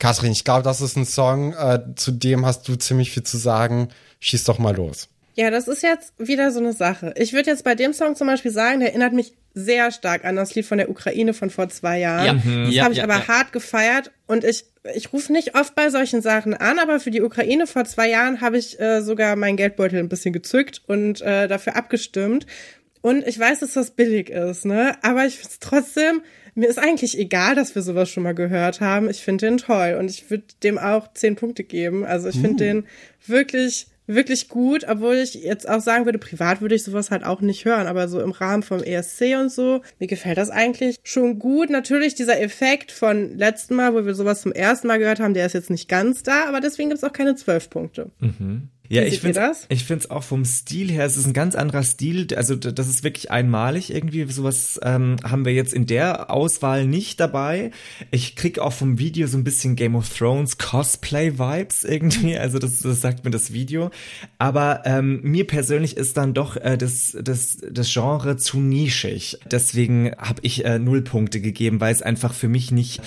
Katrin, ich glaube, das ist ein Song, äh, zu dem hast du ziemlich viel zu sagen. Schieß doch mal los. Ja, das ist jetzt wieder so eine Sache. Ich würde jetzt bei dem Song zum Beispiel sagen, der erinnert mich sehr stark an das Lied von der Ukraine von vor zwei Jahren. Ja. Das Mhm. Ja, habe ich ja, aber ja. hart gefeiert und ich, ich rufe nicht oft bei solchen Sachen an, aber für die Ukraine vor zwei Jahren habe ich äh, sogar meinen Geldbeutel ein bisschen gezückt und äh, dafür abgestimmt. Und ich weiß, dass das billig ist, ne? Aber ich finde trotzdem, mir ist eigentlich egal, dass wir sowas schon mal gehört haben. Ich finde den toll und ich würde dem auch zehn Punkte geben. Also ich finde den wirklich, wirklich gut, obwohl ich jetzt auch sagen würde, privat würde ich sowas halt auch nicht hören, aber so im Rahmen vom ESC und so, mir gefällt das eigentlich schon gut. Natürlich dieser Effekt von letzten Mal, wo wir sowas zum ersten Mal gehört haben, der ist jetzt nicht ganz da, aber deswegen gibt's auch keine zwölf Punkte. Ja, ich finde das? ich finde es auch vom Stil her, es ist ein ganz anderer Stil, also das ist wirklich einmalig irgendwie, sowas ähm, haben wir jetzt in der Auswahl nicht dabei. Ich krieg auch vom Video so ein bisschen Game of Thrones Cosplay Vibes irgendwie, also das, das sagt mir das Video, aber ähm, mir persönlich ist dann doch äh, das, das, das Genre zu nischig, deswegen habe ich äh, null Punkte gegeben, weil es einfach für mich nicht,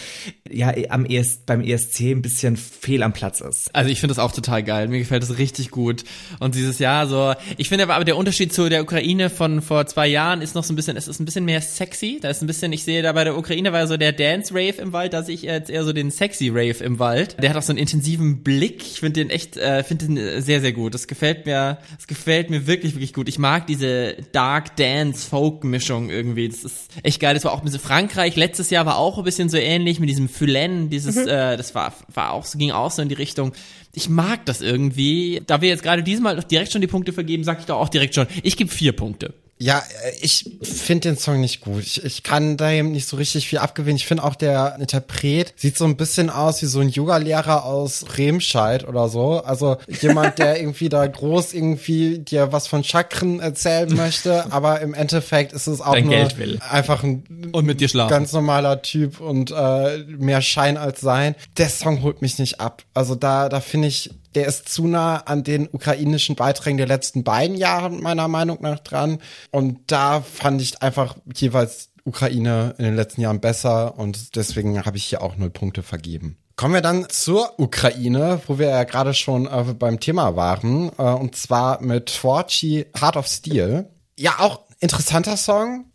ja, am ES, beim ESC ein bisschen fehl am Platz ist. Also ich finde das auch total geil. Mir gefällt das richtig gut. Und dieses Jahr so, ich finde aber, aber der Unterschied zu der Ukraine von vor zwei Jahren ist noch so ein bisschen, es ist ein bisschen mehr sexy. Da ist ein bisschen, ich sehe da bei der Ukraine war so der Dance Rave im Wald, da sehe ich jetzt eher so den sexy Rave im Wald. Der hat auch so einen intensiven Blick. Ich finde den echt, äh, finde den sehr, sehr gut. Das gefällt mir, das gefällt mir wirklich, wirklich gut. Ich mag diese Dark Dance Folk Mischung irgendwie. Das ist echt geil. Das war auch ein bisschen Frankreich. Letztes Jahr war auch ein bisschen so ähnlich mit diesem Fulen, dieses, äh, das war, war auch so, ging auch so in die Richtung. Ich mag das irgendwie. Da wir jetzt gerade diesmal direkt schon die Punkte vergeben, sag ich doch auch direkt schon. Ich gebe vier Punkte. Ja, äh, ich finde den Song nicht gut. Ich, ich kann da eben nicht so richtig viel abgewinnen. Ich finde auch der Interpret sieht so ein bisschen aus wie so ein Yoga-Lehrer aus Remscheid oder so. Also jemand, der irgendwie da groß irgendwie dir was von Chakren erzählen möchte, aber im Endeffekt ist es auch Dein nur Geld will. einfach ein Und mit dir schlafen. ganz normaler Typ und äh, mehr Schein als Sein. Der Song holt mich nicht ab. Also da, da finde ich, der ist zu nah an den ukrainischen Beiträgen der letzten beiden Jahre meiner Meinung nach dran. Und da fand ich einfach jeweils Ukraine in den letzten Jahren besser und deswegen habe ich hier auch null Punkte vergeben. Kommen wir dann zur Ukraine, wo wir ja gerade schon äh, beim Thema waren, äh, und zwar mit Forci Heart of Steel. Ja, auch interessanter Song.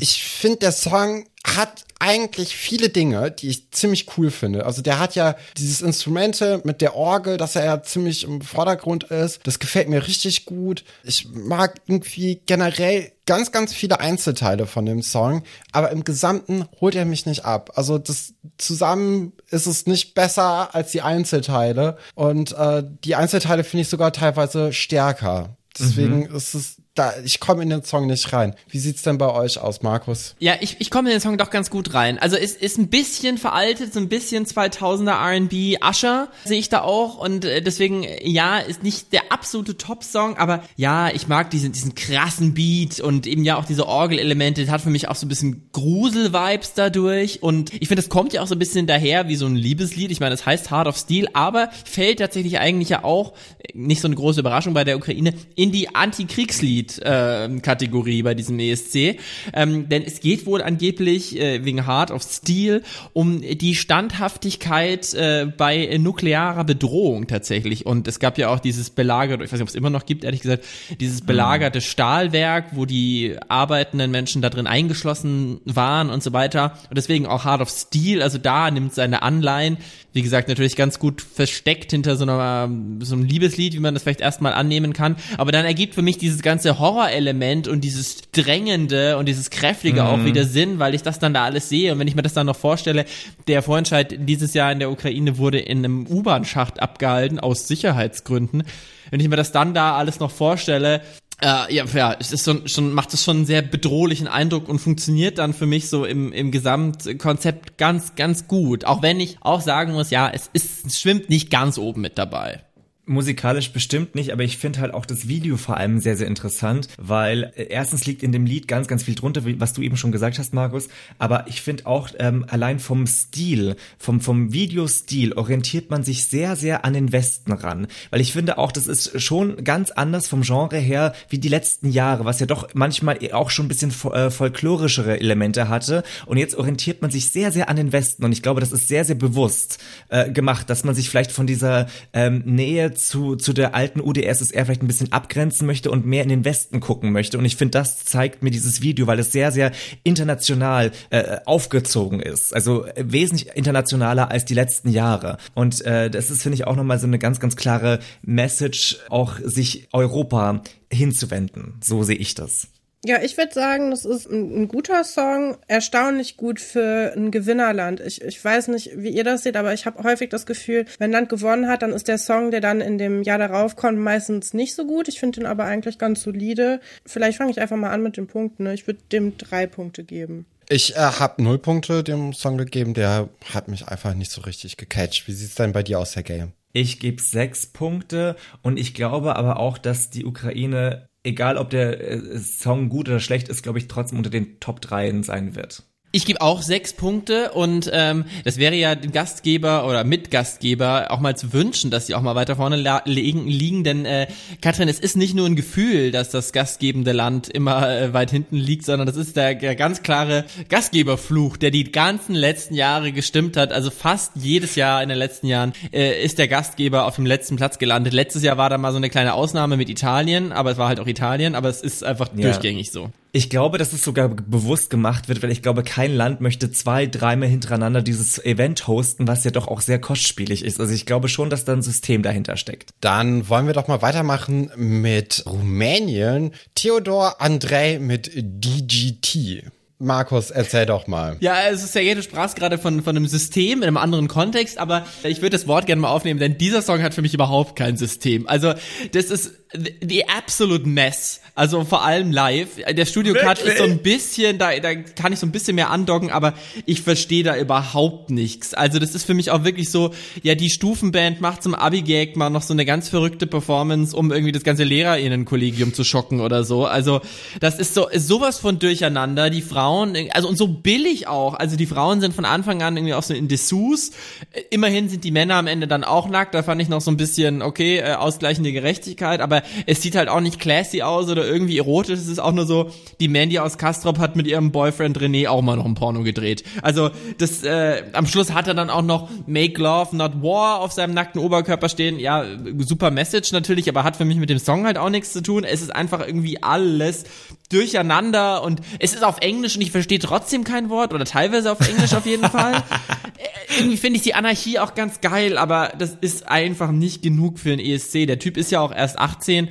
Ich finde, der Song hat eigentlich viele Dinge, die ich ziemlich cool finde. Also der hat ja dieses Instrumente mit der Orgel, dass er ja ziemlich im Vordergrund ist. Das gefällt mir richtig gut. Ich mag irgendwie generell ganz, ganz viele Einzelteile von dem Song, aber im Gesamten holt er mich nicht ab. Also das zusammen ist es nicht besser als die Einzelteile und äh, die Einzelteile finde ich sogar teilweise stärker. Deswegen ist es da, ich komme in den Song nicht rein. Wie sieht's denn bei euch aus, Markus? Ja, ich, ich komme in den Song doch ganz gut rein. Also es ist ein bisschen veraltet, so ein bisschen 2000er R&B Usher sehe ich da auch und äh, deswegen ja, ist nicht der absolute Top-Song, aber ja, ich mag diesen diesen krassen Beat und eben ja auch diese Orgelelemente, das hat für mich auch so ein bisschen Grusel-Vibes dadurch und ich finde, das kommt ja auch so ein bisschen daher wie so ein Liebeslied. Ich meine, das heißt Heart of Steel, aber fällt tatsächlich eigentlich ja auch nicht so eine große Überraschung bei der Ukraine in die Anti-Kriegslied-Kategorie bei diesem ESC. Ähm, denn es geht wohl angeblich äh, wegen Heart of Steel um die Standhaftigkeit äh, bei nuklearer Bedrohung tatsächlich. Und es gab ja auch dieses belagerte, ich weiß nicht, ob es immer noch gibt, ehrlich gesagt, dieses belagerte Stahlwerk, wo die arbeitenden Menschen da drin eingeschlossen waren und so weiter. Und deswegen auch Heart of Steel, also da nimmt seine Anleihen, wie gesagt, natürlich ganz gut versteckt hinter so, einer, so einem Liebeslied, wie man das vielleicht erstmal annehmen kann. Aber dann ergibt für mich dieses ganze Horrorelement und dieses Drängende und dieses Kräftige auch wieder Sinn, weil ich das dann da alles sehe. Und wenn ich mir das dann noch vorstelle, der Vorentscheid dieses Jahr in der Ukraine wurde in einem U-Bahn-Schacht abgehalten, aus Sicherheitsgründen. Wenn ich mir das dann da alles noch vorstelle, Äh, ja, ja, es ist schon, schon, macht es schon einen sehr bedrohlichen Eindruck und funktioniert dann für mich so im, im Gesamtkonzept ganz, ganz gut. Auch wenn ich auch sagen muss, ja, es ist, es schwimmt nicht ganz oben mit dabei. Musikalisch bestimmt nicht, aber ich finde halt auch das Video vor allem sehr, sehr interessant, weil äh, erstens liegt in dem Lied ganz, ganz viel drunter, was du eben schon gesagt hast, Markus, aber ich finde auch ähm, allein vom Stil, vom, vom Videostil orientiert man sich sehr, sehr an den Westen ran, weil ich finde auch, das ist schon ganz anders vom Genre her wie die letzten Jahre, was ja doch manchmal auch schon ein bisschen äh, folklorischere Elemente hatte. Und jetzt orientiert man sich sehr, sehr an den Westen. Und ich glaube, das ist sehr, sehr bewusst äh, gemacht, dass man sich vielleicht von dieser ähm, Nähe zu, zu der alten UdSSR vielleicht ein bisschen abgrenzen möchte und mehr in den Westen gucken möchte. Und ich finde, das zeigt mir dieses Video, weil es sehr, sehr international äh, aufgezogen ist. Also äh, wesentlich internationaler als die letzten Jahre. Und äh, das ist, finde ich, auch nochmal so eine ganz, ganz klare Message, auch sich Europa hinzuwenden. So sehe ich das. Ja, ich würde sagen, das ist ein, ein, guter Song, erstaunlich gut für ein Gewinnerland. Ich, ich weiß nicht, wie ihr das seht, aber ich habe häufig das Gefühl, wenn ein Land gewonnen hat, dann ist der Song, der dann in dem Jahr darauf kommt, meistens nicht so gut. Ich finde den aber eigentlich ganz solide. Vielleicht fange ich einfach mal an mit den Punkten. Ne? Ich würde dem drei Punkte geben. Ich äh, habe null Punkte dem Song gegeben, der hat mich einfach nicht so richtig gecatcht. Wie sieht's denn bei dir aus, Herr Gay? Ich gebe sechs Punkte und ich glaube aber auch, dass die Ukraine egal ob der äh, Song gut oder schlecht ist, glaube ich, trotzdem unter den Top 3 sein wird. Ich gebe auch sechs Punkte und ähm, das wäre ja dem Gastgeber oder Mitgastgeber auch mal zu wünschen, dass sie auch mal weiter vorne liegen, liegen, denn äh, Katrin, es ist nicht nur ein Gefühl, dass das gastgebende Land immer äh, weit hinten liegt, sondern das ist der, der ganz klare Gastgeberfluch, der die ganzen letzten Jahre gestimmt hat. Also fast jedes Jahr in den letzten Jahren äh, ist der Gastgeber auf dem letzten Platz gelandet. Letztes Jahr war da mal so eine kleine Ausnahme mit Italien, aber es war halt auch Italien, aber es ist einfach ja. durchgängig so. Ich glaube, dass es sogar bewusst gemacht wird, weil ich glaube, kein Land möchte zwei, dreimal hintereinander dieses Event hosten, was ja doch auch sehr kostspielig ist. Also ich glaube schon, dass da ein System dahinter steckt. Dann wollen wir doch mal weitermachen mit Rumänien. Theodor Andrei mit DGT. Markus, erzähl doch mal. Ja, es ist ja jede Sprache gerade von, von einem System in einem anderen Kontext, aber ich würde das Wort gerne mal aufnehmen, denn dieser Song hat für mich überhaupt kein System. Also, das ist the absolute mess. Also vor allem live. Der Studio Cut ist so ein bisschen, da, da kann ich so ein bisschen mehr andocken, aber ich verstehe da überhaupt nichts. Also das ist für mich auch wirklich so, ja, die Stufenband macht zum Abi-Gag mal noch so eine ganz verrückte Performance, um irgendwie das ganze LehrerInnen-Kollegium zu schocken oder so. Also das ist so ist sowas von durcheinander. Die Frauen, also und so billig auch. Also die Frauen sind von Anfang an irgendwie auch so in Dessous. Immerhin sind die Männer am Ende dann auch nackt. Da fand ich noch so ein bisschen, okay, äh, ausgleichende Gerechtigkeit, aber es sieht halt auch nicht classy aus oder oder irgendwie erotisch. Es ist auch nur so, die Mandy aus Kastrop hat mit ihrem Boyfriend René auch mal noch ein Porno gedreht. Also das äh, am Schluss hat er dann auch noch Make Love Not War auf seinem nackten Oberkörper stehen. Ja, super Message natürlich, aber hat für mich mit dem Song halt auch nichts zu tun. Es ist einfach irgendwie alles durcheinander und es ist auf Englisch und ich verstehe trotzdem kein Wort oder teilweise auf Englisch auf jeden Fall. Äh, irgendwie finde ich die Anarchie auch ganz geil, aber das ist einfach nicht genug für ein ESC. Der Typ ist ja auch erst 18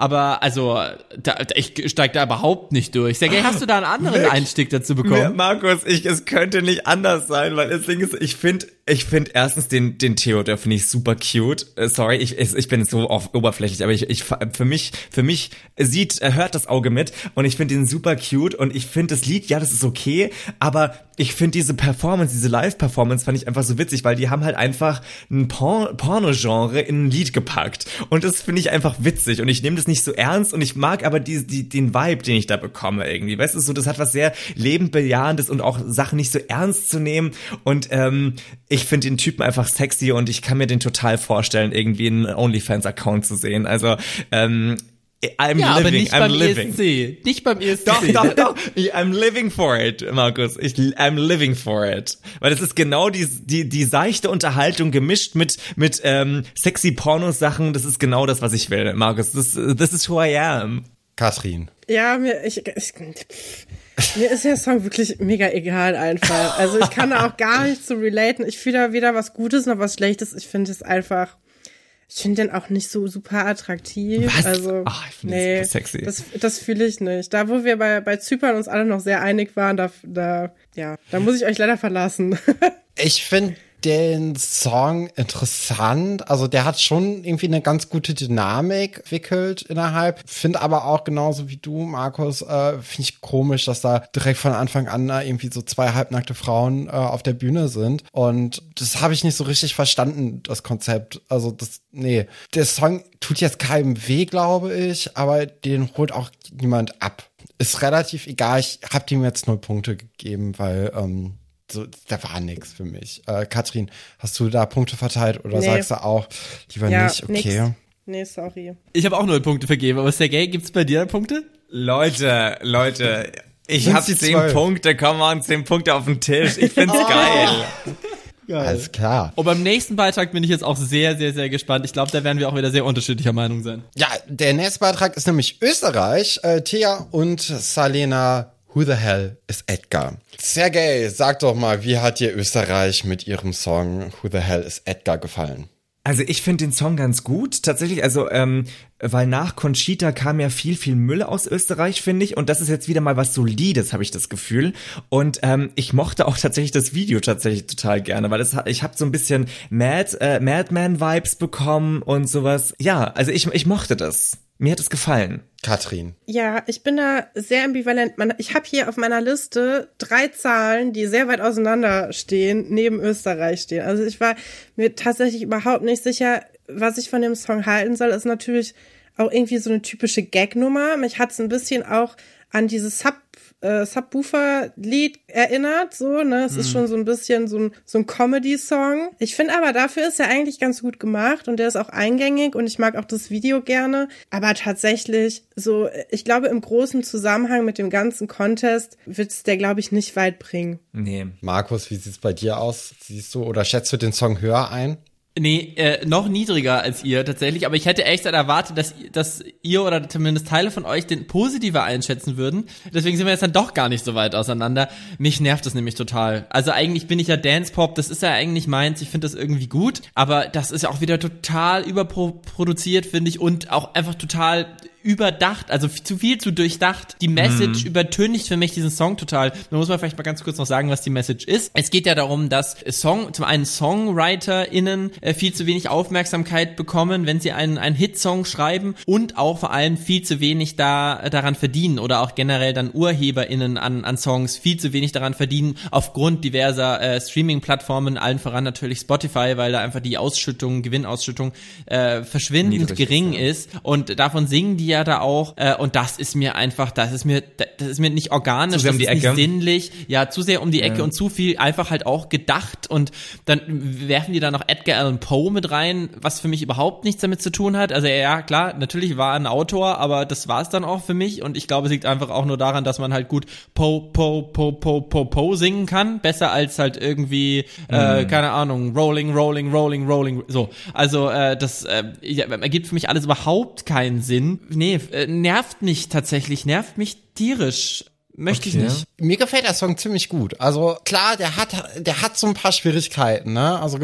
aber also, da, ich steig da überhaupt nicht durch. Sergej, hast du da einen anderen? Einstieg dazu bekommen? Markus, ich, es könnte nicht anders sein, weil das Ding ist, ich finde, ich finde erstens den, den Theodor finde ich super cute. Äh, sorry, ich, ich bin so auf oberflächlich, aber ich, ich, für mich, für mich sieht, hört das Auge mit und ich finde den super cute und ich finde das Lied, ja, das ist okay, aber ich finde diese Performance, diese Live-Performance fand ich einfach so witzig, weil die haben halt einfach ein Por Porno-Genre in ein Lied gepackt und das finde ich einfach witzig und ich nehme das nicht so ernst und ich mag aber die, die, den Vibe, den ich da bekomme irgendwie, weißt du, so, das hat was sehr lebendbejahendes und auch Sachen nicht so ernst zu nehmen und ähm, ich ich finde den Typen einfach sexy und ich kann mir den total vorstellen, irgendwie einen OnlyFans-Account zu sehen. Also ähm, I'm ja, living, aber nicht I'm beim living. ESC. Nicht beim ESC. Doch, doch, doch. I'm living for it, Markus. Ich, I'm living for it. Weil das ist genau die, die, die seichte Unterhaltung gemischt mit, mit ähm, sexy Pornosachen. Das ist genau das, was ich will, Markus. This, this is who I am. Katrin. Ja, mir, ich, ich mir ist der Song wirklich mega egal einfach. Also ich kann da auch gar nicht zu relaten. Ich fühle da weder was Gutes noch was Schlechtes. Ich finde es einfach, ich finde den auch nicht so super attraktiv. Was? Also, Ach, ich finde nee, das sexy. Das, das fühle ich nicht. Da, wo wir bei, bei Zypern uns alle noch sehr einig waren, da, da, ja, da muss ich euch leider verlassen. ich finde den Song interessant. Also der hat schon irgendwie eine ganz gute Dynamik entwickelt innerhalb. Finde aber auch genauso wie du, Markus, äh, finde ich komisch, dass da direkt von Anfang an da irgendwie so zwei halbnackte Frauen äh, auf der Bühne sind. Und das habe ich nicht so richtig verstanden, das Konzept. Also das, nee. Der Song tut jetzt keinem weh, glaube ich, aber den holt auch niemand ab. Ist relativ egal. Ich habe dem jetzt null Punkte gegeben, weil ähm, so, da war nix für mich. Äh, Katrin, hast du da Punkte verteilt oder Nee. sagst du auch lieber Ja, nicht? Okay. nix. Nee, sorry. Ich habe auch null Punkte vergeben, aber Sergej, gibt's bei dir Punkte? Leute, Leute, ich Sind's habe die zehn? Punkte, komm on, zehn Punkte auf den Tisch. Ich find's geil. Alles klar. Und beim nächsten Beitrag bin ich jetzt auch sehr, sehr, sehr gespannt. Ich glaube, da werden wir auch wieder sehr unterschiedlicher Meinung sein. Ja, der nächste Beitrag ist nämlich Österreich. Äh, Thea und Salena Who the hell is Edgar? Sergej, sag doch mal, wie hat dir Österreich mit ihrem Song Who the hell is Edgar gefallen? Also ich finde den Song ganz gut. Tatsächlich, also, ähm, weil nach Conchita kam ja viel, viel Müll aus Österreich, finde ich. Und das ist jetzt wieder mal was Solides, habe ich das Gefühl. Und ähm, ich mochte auch tatsächlich das Video tatsächlich total gerne, weil das, ich habe so ein bisschen Mad, äh, Madman-Vibes bekommen und sowas. Ja, also ich, ich mochte das. Mir hat es gefallen. Katrin. Ja, ich bin da sehr ambivalent. Man, ich habe hier auf meiner Liste drei Zahlen, die sehr weit auseinander stehen, neben Österreich stehen. Also ich war mir tatsächlich überhaupt nicht sicher, was ich von dem Song halten soll. Ist natürlich auch irgendwie so eine typische Gag-Nummer. Mich hat's ein bisschen auch an dieses Sub äh, Subwoofer-Lied erinnert, so, ne? Es ist schon so ein bisschen so ein, so ein Comedy-Song. Ich finde aber, dafür ist er eigentlich ganz gut gemacht und der ist auch eingängig und ich mag auch das Video gerne. Aber tatsächlich, so, ich glaube, im großen Zusammenhang mit dem ganzen Contest wird es der, glaube ich, nicht weit bringen. Nee. Markus, wie sieht's bei dir aus? Siehst du oder schätzt du den Song höher ein? Nee, äh, noch niedriger als ihr tatsächlich, aber ich hätte echt erwartet, dass, dass ihr oder zumindest Teile von euch den positiver einschätzen würden. Deswegen sind wir jetzt dann doch gar nicht so weit auseinander. Mich nervt das nämlich total. Also eigentlich bin ich ja Dance-Pop, das ist ja eigentlich meins, ich finde das irgendwie gut, aber das ist ja auch wieder total überproduziert, finde ich, und auch einfach total überdacht, also zu viel zu durchdacht. Die Message übertönigt für mich diesen Song total. Da muss man vielleicht mal ganz kurz noch sagen, was die Message ist. Es geht ja darum, dass Song, zum einen SongwriterInnen äh, viel zu wenig Aufmerksamkeit bekommen, wenn sie einen, einen Hitsong schreiben und auch vor allem viel zu wenig da, daran verdienen oder auch generell dann UrheberInnen an, an Songs viel zu wenig daran verdienen aufgrund diverser äh, Streaming-Plattformen, allen voran natürlich Spotify, weil da einfach die Ausschüttung, Gewinnausschüttung äh, verschwindend Niedrig gering ja. ist und davon singen die ja da auch äh, und das ist mir einfach, das ist mir, das ist mir nicht organisch, das um ist nicht Ecke. sinnlich, ja, zu sehr um die Ecke Ja. und zu viel einfach halt auch gedacht und dann werfen die da noch Edgar Allan Poe mit rein, was für mich überhaupt nichts damit zu tun hat. Also ja, klar, natürlich war ein Autor, aber das war es dann auch für mich und ich glaube, es liegt einfach auch nur daran, dass man halt gut Poe, Poe, Poe, Poe, Poe, Poe singen kann, besser als halt irgendwie, äh, keine Ahnung, Rolling, Rolling, Rolling, Rolling, so. Also äh, das äh, ergibt für mich alles überhaupt keinen Sinn. Nee, äh, nervt mich tatsächlich, nervt mich tierisch. Möchte ich Okay. nicht. Mir gefällt der Song ziemlich gut. Also klar, der hat, der hat so ein paar Schwierigkeiten, ne? Also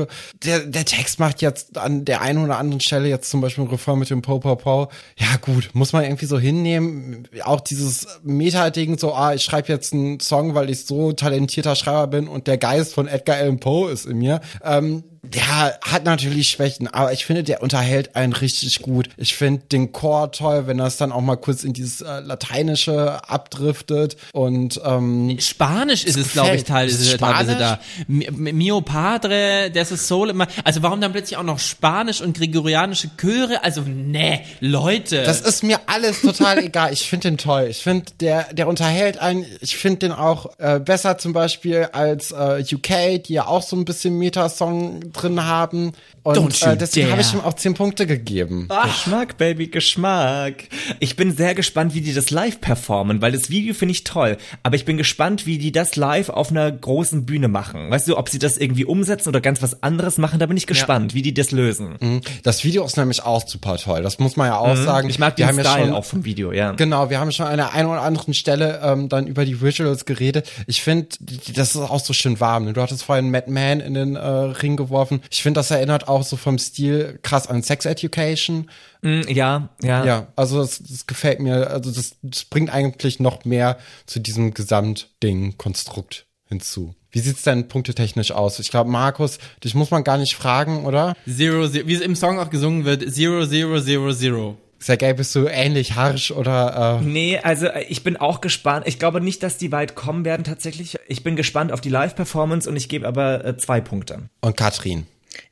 der, der Text macht jetzt an der einen oder anderen Stelle jetzt zum Beispiel ein Refrain mit dem Po Po Po. Ja gut, muss man irgendwie so hinnehmen. Auch dieses Meta-Ding, so, ah, ich schreibe jetzt einen Song, weil ich so talentierter Schreiber bin und der Geist von Edgar Allan Poe ist in mir. Ähm, der hat natürlich Schwächen, aber ich finde, der unterhält einen richtig gut. Ich finde den Chor toll, wenn das dann auch mal kurz in dieses äh, Lateinische abdriftet und ähm, Spanisch ist es, glaube ich, gefällt. Ist teilweise, da. Mio Padre, das ist Soul immer. Also warum dann plötzlich auch noch Spanisch und gregorianische Chöre? Also, nee, Leute. Das ist mir alles total egal. Ich finde den toll. Ich finde, der, der unterhält einen. Ich finde den auch äh, besser zum Beispiel als äh, UK, die ja auch so ein bisschen Metasong drin haben. Und äh, deswegen habe ich ihm auch zehn Punkte gegeben. Geschmack, Baby, Geschmack. Ich bin sehr gespannt, wie die das live performen, weil das Video finde ich toll. Aber ich bin gespannt, wie die das live auf einer großen Bühne machen. Weißt du, ob sie das irgendwie umsetzen oder ganz was anderes machen, da bin ich gespannt, wie die das lösen. Das Video ist nämlich auch super toll. Das muss man ja auch sagen. Mhm. Ich mag Wir den haben ja Style schon- auch vom Video, ja. Genau, wir haben schon an der einen oder anderen Stelle ähm, dann über die Visuals geredet. Ich finde, das ist auch so schön warm. ne? Du hattest vorhin Mad Man in den äh, Ring geworfen. Ich finde, das erinnert auch so vom Stil krass an Sex Education. Mm, Ja, ja. Ja, also das, das gefällt mir. Also das, das bringt eigentlich noch mehr zu diesem Gesamtding, Konstrukt hinzu. Wie sieht's denn punktetechnisch aus? Ich glaube, Markus, dich muss man gar nicht fragen, oder? Zero, zero, wie es im Song auch gesungen wird, zero, zero, zero, zero. Sergej, bist du ähnlich harsch oder? Äh Nee, also äh, ich bin auch gespannt. Ich glaube nicht, dass die weit kommen werden tatsächlich. Ich bin gespannt auf die Live-Performance und ich gebe aber äh, zwei Punkte. Und Katrin.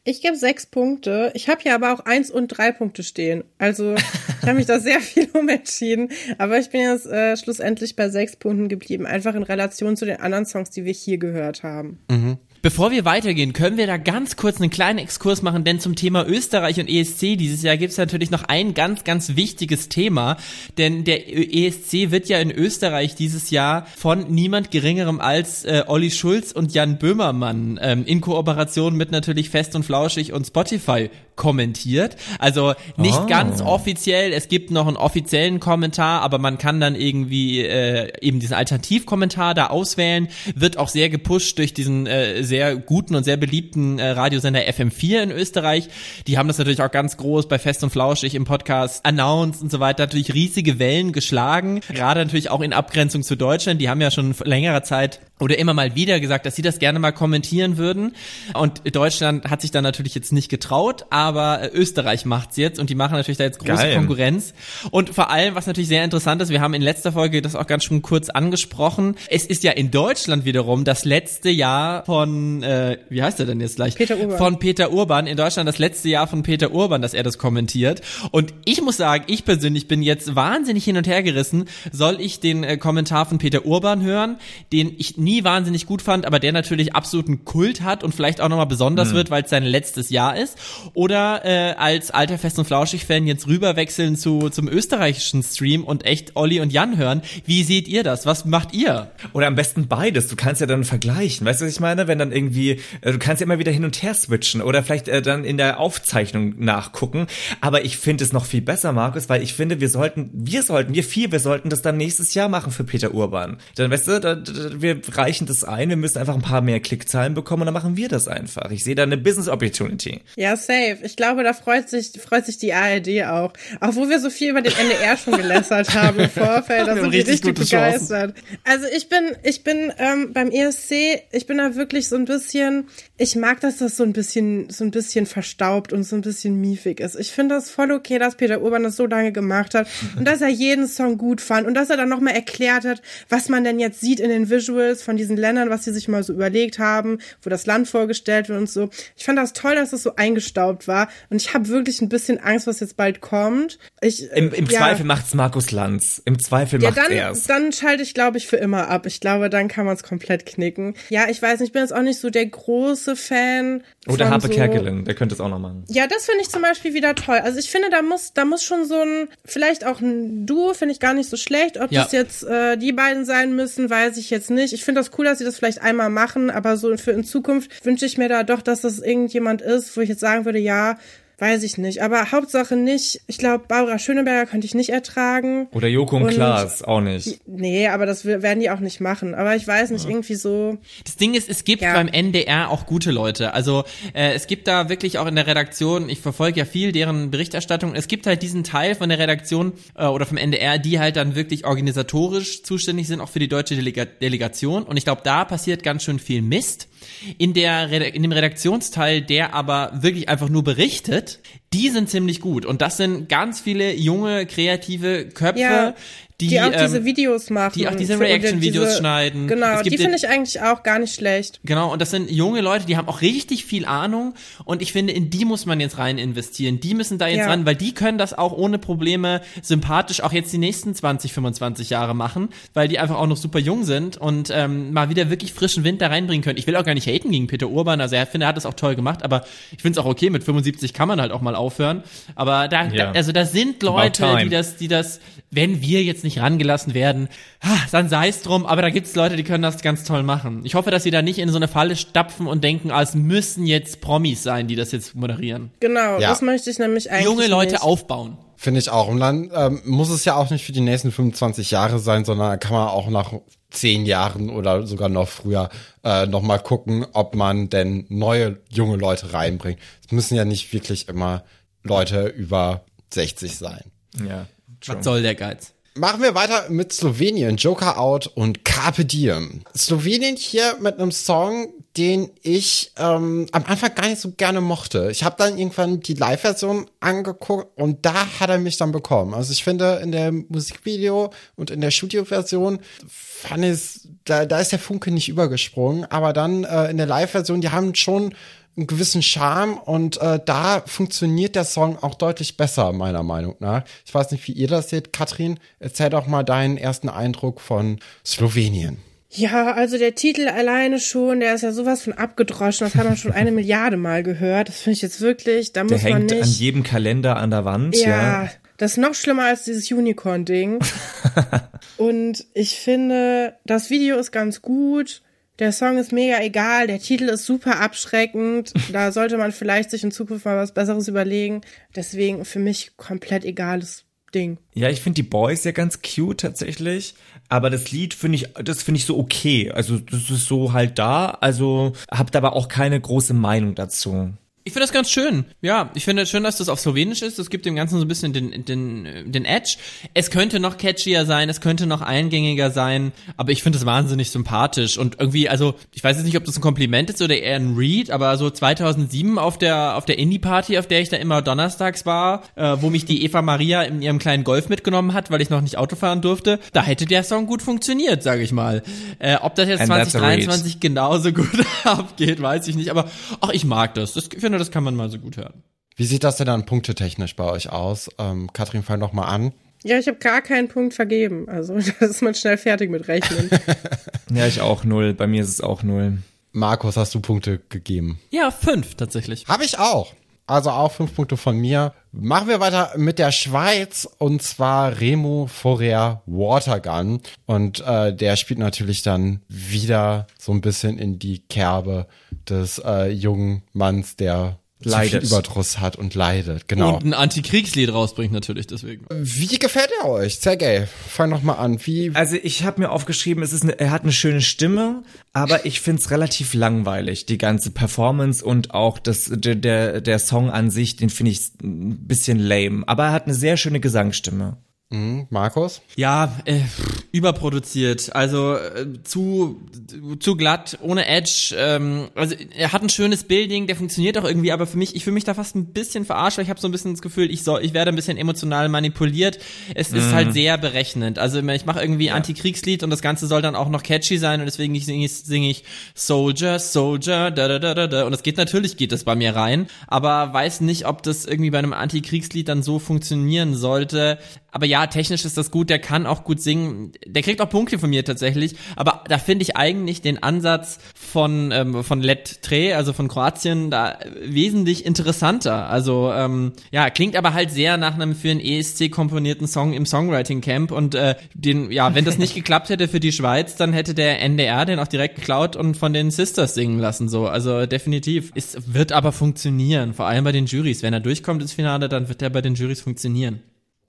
Ich gebe sechs Punkte. Ich habe hier aber auch eins und drei Punkte stehen. Also ich habe mich da sehr viel umentschieden. Aber ich bin jetzt äh, schlussendlich bei sechs Punkten geblieben. Einfach in Relation zu den anderen Songs, die wir hier gehört haben. Mhm. Bevor wir weitergehen, können wir da ganz kurz einen kleinen Exkurs machen, denn zum Thema Österreich und ESC dieses Jahr gibt es natürlich noch ein ganz, ganz wichtiges Thema, denn der ESC wird ja in Österreich dieses Jahr von niemand Geringerem als äh, Olli Schulz und Jan Böhmermann ähm, in Kooperation mit natürlich Fest und Flauschig und Spotify kommentiert. Also nicht Oh. ganz offiziell, es gibt noch einen offiziellen Kommentar, aber man kann dann irgendwie äh, eben diesen Alternativkommentar da auswählen. Wird auch sehr gepusht durch diesen äh, sehr guten und sehr beliebten äh, Radiosender FM4 in Österreich. Die haben das natürlich auch ganz groß bei Fest und Flauschig im Podcast announced und so weiter. Natürlich riesige Wellen geschlagen. Gerade natürlich auch in Abgrenzung zu Deutschland. Die haben ja schon längerer Zeit oder immer mal wieder gesagt, dass sie das gerne mal kommentieren würden. Und Deutschland hat sich dann natürlich jetzt nicht getraut, aber äh, Österreich macht's jetzt und die machen natürlich da jetzt große Geil. Konkurrenz. Und vor allem, was natürlich sehr interessant ist, wir haben in letzter Folge das auch ganz schon kurz angesprochen. Es ist ja in Deutschland wiederum das letzte Jahr von, äh, wie heißt er denn jetzt gleich? Peter Urban. Von Peter Urban. In Deutschland das letzte Jahr von Peter Urban, dass er das kommentiert. Und ich muss sagen, ich persönlich bin jetzt wahnsinnig hin und her gerissen. Soll ich den äh, Kommentar von Peter Urban hören, den ich nie wahnsinnig gut fand, aber der natürlich absoluten Kult hat und vielleicht auch nochmal besonders wird, weil es sein letztes Jahr ist? Oder äh, als alter Fest- und Flauschig-Fan jetzt rüberwechseln zu, zum österreichischen Stream und echt Olli und Jan hören? Wie seht ihr das? Was macht ihr? Oder am besten beides. Du kannst ja dann vergleichen. Weißt du, was ich meine? Wenn dann irgendwie, äh, du kannst ja immer wieder hin und her switchen oder vielleicht äh, dann in der Aufzeichnung nachgucken. Aber ich finde es noch viel besser, Markus, weil ich finde, wir sollten, wir sollten, wir vier, wir sollten das dann nächstes Jahr machen für Peter Urban. Dann, weißt du, da, da, wir reichen das ein, wir müssen einfach ein paar mehr Klickzahlen bekommen und dann machen wir das einfach. Ich sehe da eine Business Opportunity. Ja, safe. Ich glaube, da freut sich, freut sich die ARD auch. Auch wo wir so viel über den NDR schon gelässert haben im Vorfeld, da sind die richtig richtig gute Chancen. begeistert. Also ich bin, ich bin ähm, beim ESC, ich bin da wirklich so ein bisschen, ich mag, dass das so ein bisschen, so ein bisschen verstaubt und so ein bisschen miefig ist. Ich finde das voll okay, dass Peter Urban das so lange gemacht hat und dass er jeden Song gut fand und dass er dann nochmal erklärt hat, was man denn jetzt sieht in den Visuals von diesen Ländern, was sie sich mal so überlegt haben, wo das Land vorgestellt wird und so. Ich fand das toll, dass das so eingestaubt war und ich habe wirklich ein bisschen Angst, was jetzt bald kommt. Ich, Im, im ja. Zweifel macht's Markus Lanz. Im Zweifel Ja, macht's dann, er's. dann schalte ich, glaube ich, für immer ab. Ich glaube, dann kann man es komplett knicken. Ja, ich weiß nicht, ich bin jetzt auch nicht so der große Fan. Oder von Harpe so Kerkeling, der könnte es auch noch machen. ja, das finde ich zum Beispiel wieder toll. Also ich finde, da muss, da muss schon so ein, vielleicht auch ein Duo, finde ich gar nicht so schlecht. Ob Ja. das jetzt äh, die beiden sein müssen, weiß ich jetzt nicht. Ich finde das cool, dass sie das vielleicht einmal machen, aber so für in Zukunft wünsche ich mir da doch, dass das irgendjemand ist, wo ich jetzt sagen würde, ja, weiß ich nicht. Aber Hauptsache nicht, ich glaube, Barbara Schöneberger könnte ich nicht ertragen. Oder Joko und, Und- Klaas, auch nicht. Nee, aber das werden die auch nicht machen. Aber ich weiß nicht, irgendwie so. Das Ding ist, es gibt Ja. beim NDR auch gute Leute. Also äh, es gibt da wirklich auch in der Redaktion, ich verfolge ja viel deren Berichterstattung, es gibt halt diesen Teil von der Redaktion äh, oder vom NDR, die halt dann wirklich organisatorisch zuständig sind, auch für die deutsche Delega Delegation. Und ich glaube, da passiert ganz schön viel Mist. In, der in dem Redaktionsteil, der aber wirklich einfach nur berichtet, die sind ziemlich gut. Und das sind ganz viele junge, kreative Köpfe, Ja, die, die, auch ähm, diese Videos machen. die auch diese Reaction-Videos diese- schneiden. Genau, die finde ich eigentlich auch gar nicht schlecht. Genau, und das sind junge Leute, die haben auch richtig viel Ahnung und ich finde, in die muss man jetzt rein investieren. Die müssen da jetzt Ja. ran, weil die können das auch ohne Probleme sympathisch auch jetzt die nächsten 20, 25 Jahre machen, weil die einfach auch noch super jung sind und ähm, mal wieder wirklich frischen Wind da reinbringen können. Ich will auch gar nicht haten gegen Peter Urban, also er finde, er hat das auch toll gemacht, aber ich finde es auch okay, mit 75 kann man halt auch mal aufhören. Aber da, Ja. da also da sind Leute, die das, die das, wenn wir jetzt nicht rangelassen werden, ha, dann sei es drum, aber da gibt es Leute, die können das ganz toll machen. Ich hoffe, dass sie da nicht in so eine Falle stapfen und denken, ah, es müssen jetzt Promis sein, die das jetzt moderieren. Genau, Ja. das möchte ich nämlich eigentlich Junge Leute nicht. aufbauen. Finde ich auch. Und dann ähm, muss es ja auch nicht für die nächsten 25 Jahre sein, sondern da kann man auch nach zehn Jahren oder sogar noch früher äh, noch mal gucken, ob man denn neue junge Leute reinbringt. Es müssen ja nicht wirklich immer Leute über 60 sein. Ja. true. Was soll der Geiz? Machen wir weiter mit Slowenien, Joker Out und Carpe Diem. Slowenien hier mit einem Song, den ich ähm, am Anfang gar nicht so gerne mochte. Ich habe dann irgendwann die Live-Version angeguckt und da hat er mich dann bekommen. Also ich finde in der Musikvideo und in der Studio-Version fand ich, da, da ist der Funke nicht übergesprungen, aber dann äh, in der Live-Version, die haben schon einen gewissen Charme und äh, da funktioniert der Song auch deutlich besser, meiner Meinung nach. Ich weiß nicht, wie ihr das seht. Katrin, erzähl doch mal deinen ersten Eindruck von Slowenien. Ja, also der Titel alleine schon, der ist ja sowas von abgedroschen, das haben wir schon eine Milliarde Mal gehört. Das finde ich jetzt wirklich, da Der muss man hängt nicht. an jedem Kalender an der Wand. ja, Ja. das ist noch schlimmer als dieses Unicorn-Ding. Und ich finde, das Video ist ganz gut. Der Song ist mega egal, der Titel ist super abschreckend. Da sollte man vielleicht sich in Zukunft mal was Besseres überlegen. Deswegen für mich komplett egales Ding. Ja, ich finde die Boys ja ganz cute tatsächlich, aber das Lied finde ich, das finde ich so okay. Also das ist so halt da, also habt aber auch keine große Meinung dazu. Ich finde das ganz schön. Ja, ich finde es schön, dass das auf Slowenisch ist. Das gibt dem Ganzen so ein bisschen den, den, den Edge. Es könnte noch catchier sein, es könnte noch eingängiger sein, aber ich finde es wahnsinnig sympathisch und irgendwie, also ich weiß jetzt nicht, ob das ein Kompliment ist oder eher ein Read, aber so 2007 auf der auf der Indie-Party, auf der ich da immer donnerstags war, äh, wo mich die Eva Maria in ihrem kleinen Golf mitgenommen hat, weil ich noch nicht Auto fahren durfte, da hätte der Song gut funktioniert, sage ich mal. Äh, ob das jetzt And that's a read. 2023 genauso gut abgeht, weiß ich nicht, aber ach, ich mag das. das. Ich finde, das kann man mal so gut hören. Wie sieht das denn dann punktetechnisch bei euch aus? Ähm, Katrin, fang doch mal an. Ja, ich habe gar keinen Punkt vergeben. Also da ist man schnell fertig mit Rechnen. Ja, ich auch null. Bei mir ist es auch null. Markus, hast du Punkte gegeben? Ja, fünf tatsächlich. Habe ich auch. Also auch fünf Punkte von mir. Machen wir weiter mit der Schweiz und zwar Remo Forer Watergun. Und äh, der spielt natürlich dann wieder so ein bisschen in die Kerbe des äh, jungen Manns, der zu Leidet. viel Überdruss hat und leidet. Genau. Und ein Antikriegslied rausbringt natürlich deswegen. Wie gefällt er euch? Sergej, fang noch mal an. Wie Also ich habe mir aufgeschrieben, es ist eine, er hat eine schöne Stimme, aber ich find's relativ langweilig, die ganze Performance und auch das, der, der, der Song an sich, den finde ich ein bisschen lame. Aber er hat eine sehr schöne Gesangsstimme. Hm, Markus? Ja, äh, überproduziert, also äh, zu zu glatt, ohne Edge. Ähm, also er hat ein schönes Building, der funktioniert auch irgendwie, aber für mich, ich fühle mich da fast ein bisschen verarscht, weil ich habe so ein bisschen das Gefühl, ich soll, ich werde ein bisschen emotional manipuliert. Es ist halt sehr berechnend. Also ich mache irgendwie Antikriegslied und das Ganze soll dann auch noch catchy sein und deswegen singe ich, singe ich Soldier, Soldier, da da da da da und das geht natürlich geht das bei mir rein, aber weiß nicht, ob das irgendwie bei einem Antikriegslied dann so funktionieren sollte. Aber ja, technisch ist das gut, der kann auch gut singen. Der kriegt auch Punkte von mir tatsächlich. Aber da finde ich eigentlich den Ansatz von, ähm, von Let Tre, also von Kroatien, da wesentlich interessanter. Also, ähm, ja, klingt aber halt sehr nach einem für einen ESC komponierten Song im Songwriting Camp. Und äh, den, ja, wenn das nicht geklappt hätte für die Schweiz, dann hätte der NDR den auch direkt geklaut und von den Sisters singen lassen. So, also definitiv. Es wird aber funktionieren, vor allem bei den Juries. Wenn er durchkommt ins Finale, dann wird er bei den Juries funktionieren.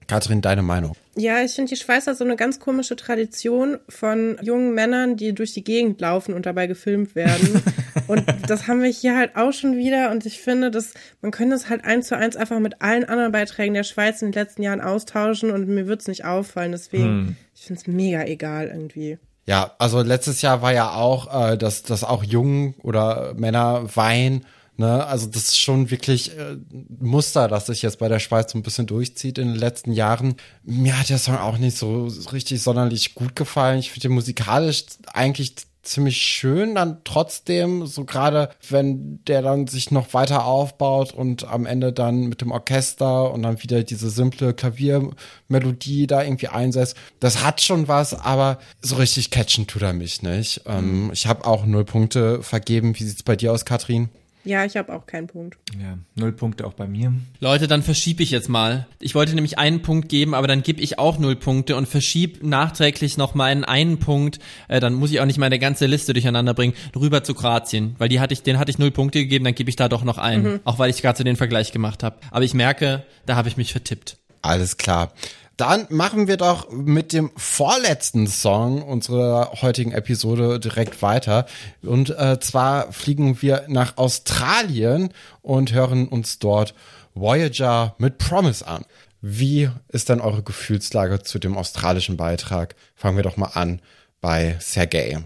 Katrin, deine Meinung? Ja, ich finde, die Schweiz hat so eine ganz komische Tradition von jungen Männern, die durch die Gegend laufen und dabei gefilmt werden. und das haben wir hier halt auch schon wieder. Und ich finde, dass man könnte es halt eins zu eins einfach mit allen anderen Beiträgen der Schweiz in den letzten Jahren austauschen und mir wird's nicht auffallen. Deswegen, ich finde es mega egal irgendwie. Ja, also letztes Jahr war ja auch, äh, dass, dass auch Jungen oder Männer weinen. Ne? Also das ist schon wirklich äh, ein Muster, das sich jetzt bei der Schweiz so ein bisschen durchzieht in den letzten Jahren. Mir hat der Song auch nicht so richtig sonderlich gut gefallen. Ich finde den musikalisch eigentlich ziemlich schön dann trotzdem, so gerade wenn der dann sich noch weiter aufbaut und am Ende dann mit dem Orchester und dann wieder diese simple Klaviermelodie da irgendwie einsetzt. Das hat schon was, aber so richtig catchen tut er mich nicht. Ähm, ich habe auch null Punkte vergeben. Wie sieht's bei dir aus, Katrin? Ja, ich habe auch keinen Punkt. Ja, null Punkte auch bei mir. Leute, dann verschiebe ich jetzt mal. Ich wollte nämlich einen Punkt geben, aber dann gebe ich auch null Punkte und verschieb nachträglich noch meinen einen Punkt. Äh, dann muss ich auch nicht meine ganze Liste durcheinander bringen. Rüber zu Kroatien, weil die hatte ich, den hatte ich null Punkte gegeben, dann gebe ich da doch noch einen, auch weil ich gerade so den Vergleich gemacht habe. Aber ich merke, da habe ich mich vertippt. Alles klar. Dann machen wir doch mit dem vorletzten Song unserer heutigen Episode direkt weiter. Und äh, zwar fliegen wir nach Australien und hören uns dort Voyager mit Promise an. Wie ist denn eure Gefühlslage zu dem australischen Beitrag? Fangen wir doch mal an bei Sergei.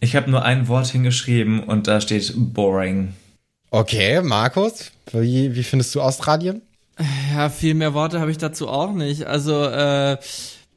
Ich habe nur ein Wort hingeschrieben und da steht boring. Okay, Markus, wie, wie findest du Australien? Ja, viel mehr Worte habe ich dazu auch nicht. Also, äh,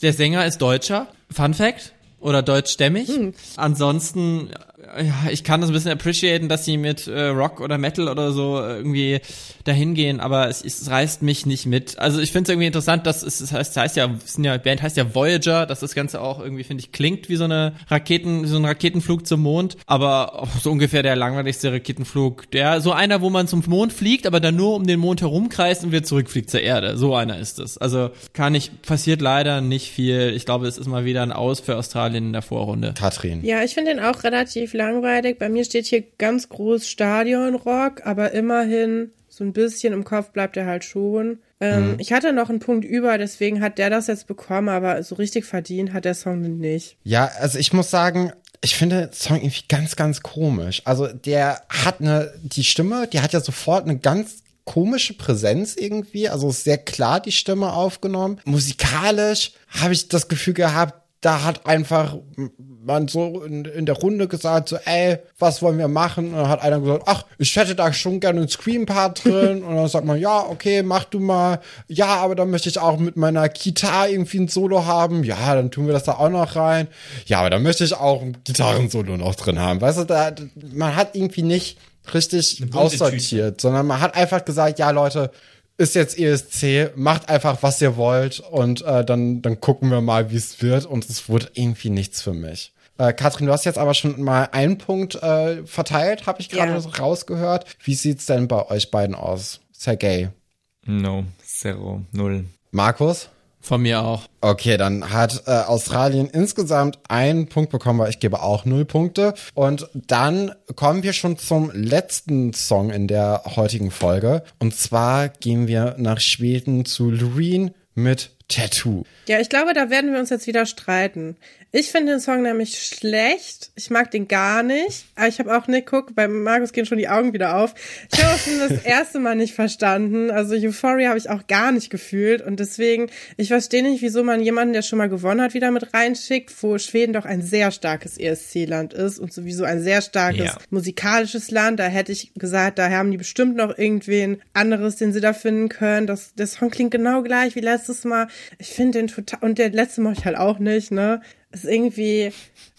der Sänger ist Deutscher. Fun Fact. Oder deutschstämmig. Hm. Ansonsten ja, ich kann das ein bisschen appreciaten, dass sie mit äh, Rock oder Metal oder so irgendwie dahin gehen, aber es, es reißt mich nicht mit. Also ich finde es irgendwie interessant, dass es das heißt, das heißt ja, ja, Band heißt ja Voyager, dass das Ganze auch irgendwie, finde ich, klingt wie so eine Raketen, wie so ein Raketenflug zum Mond, aber so ungefähr der langweiligste Raketenflug, der so einer, wo man zum Mond fliegt, aber dann nur um den Mond herumkreist und wieder zurückfliegt zur Erde. So einer ist es. Also kann ich, passiert leider nicht viel. Ich glaube, es ist mal wieder ein Aus für Australien in der Vorrunde. Katrin. Ja, ich finde den auch relativ langweilig. Bei mir steht hier ganz groß Stadionrock, aber immerhin so ein bisschen im Kopf bleibt er halt schon. Ähm, mhm. Ich hatte noch einen Punkt über, deswegen hat der das jetzt bekommen, aber so richtig verdient hat der Song nicht. Ja, also ich muss sagen, ich finde den Song irgendwie ganz, ganz komisch. Also der hat eine, die Stimme, die hat ja sofort eine ganz komische Präsenz irgendwie. Also ist sehr klar die Stimme aufgenommen. Musikalisch habe ich das Gefühl gehabt, da hat einfach man so in, in, der Runde gesagt, so, ey, was wollen wir machen? Und dann hat einer gesagt, ach, ich hätte da schon gerne einen Scream-Part drin. Und dann sagt man, ja, okay, mach du mal. Ja, aber dann möchte ich auch mit meiner Kita irgendwie ein Solo haben. Ja, dann tun wir das da auch noch rein. Ja, aber dann möchte ich auch ein Gitarrensolo noch drin haben. Weißt du, da, man hat irgendwie nicht richtig aussortiert, sondern man hat einfach gesagt, ja, Leute, ist jetzt ESC, macht einfach, was ihr wollt und äh, dann, dann gucken wir mal, wie es wird und es wurde irgendwie nichts für mich. Äh, Katrin, du hast jetzt aber schon mal einen Punkt äh, verteilt, habe ich gerade ja. rausgehört. Wie sieht's denn bei euch beiden aus? Sergei? No, zero, null. Markus? Von mir auch. Okay, dann hat äh, Australien insgesamt einen Punkt bekommen, weil ich gebe auch null Punkte. Und dann kommen wir schon zum letzten Song in der heutigen Folge. Und zwar gehen wir nach Schweden zu Loreen mit Tattoo. Ja, ich glaube, da werden wir uns jetzt wieder streiten. Ich finde den Song nämlich schlecht. Ich mag den gar nicht. Aber ich habe auch nicht, guck, bei Markus gehen schon die Augen wieder auf. Ich habe auch schon das erste Mal nicht verstanden. Also Euphoria habe ich auch gar nicht gefühlt. Und deswegen, ich verstehe nicht, wieso man jemanden, der schon mal gewonnen hat, wieder mit reinschickt, wo Schweden doch ein sehr starkes ESC-Land ist und sowieso ein sehr starkes ja. musikalisches Land. Da hätte ich gesagt, da haben die bestimmt noch irgendwen anderes, den sie da finden können. Das, der Song klingt genau gleich wie letztes Mal. Ich finde den total, und der letzte mochte ich halt auch nicht, ne? Ist irgendwie,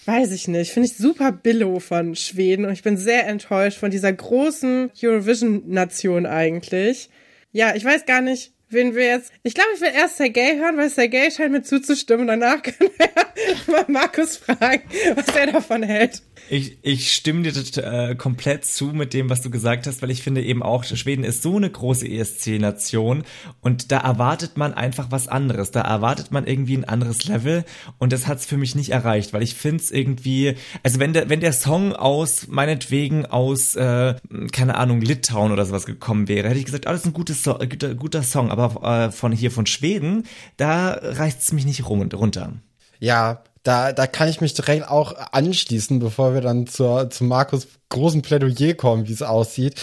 weiß ich nicht, finde ich super Billo von Schweden und ich bin sehr enttäuscht von dieser großen Eurovision-Nation eigentlich. Ja, ich weiß gar nicht, wen wir jetzt. Ich glaube, ich will erst Sergei hören, weil Sergei scheint mir zuzustimmen. Danach können wir mal Markus fragen, was er davon hält. Ich, ich stimme dir äh, komplett zu mit dem, was du gesagt hast, weil ich finde eben auch, Schweden ist so eine große ESC-Nation und da erwartet man einfach was anderes. Da erwartet man irgendwie ein anderes Level und das hat's für mich nicht erreicht, weil ich finde es irgendwie, also wenn der, wenn der Song aus, meinetwegen aus, äh, keine Ahnung, Litauen oder sowas gekommen wäre, hätte ich gesagt, alles oh, ein gutes so guter, guter Song, aber äh, von hier von Schweden, da reicht's mich nicht runter. Ja, da, da kann ich mich direkt auch anschließen, bevor wir dann zur, zu Markus großen Plädoyer kommen, wie es aussieht.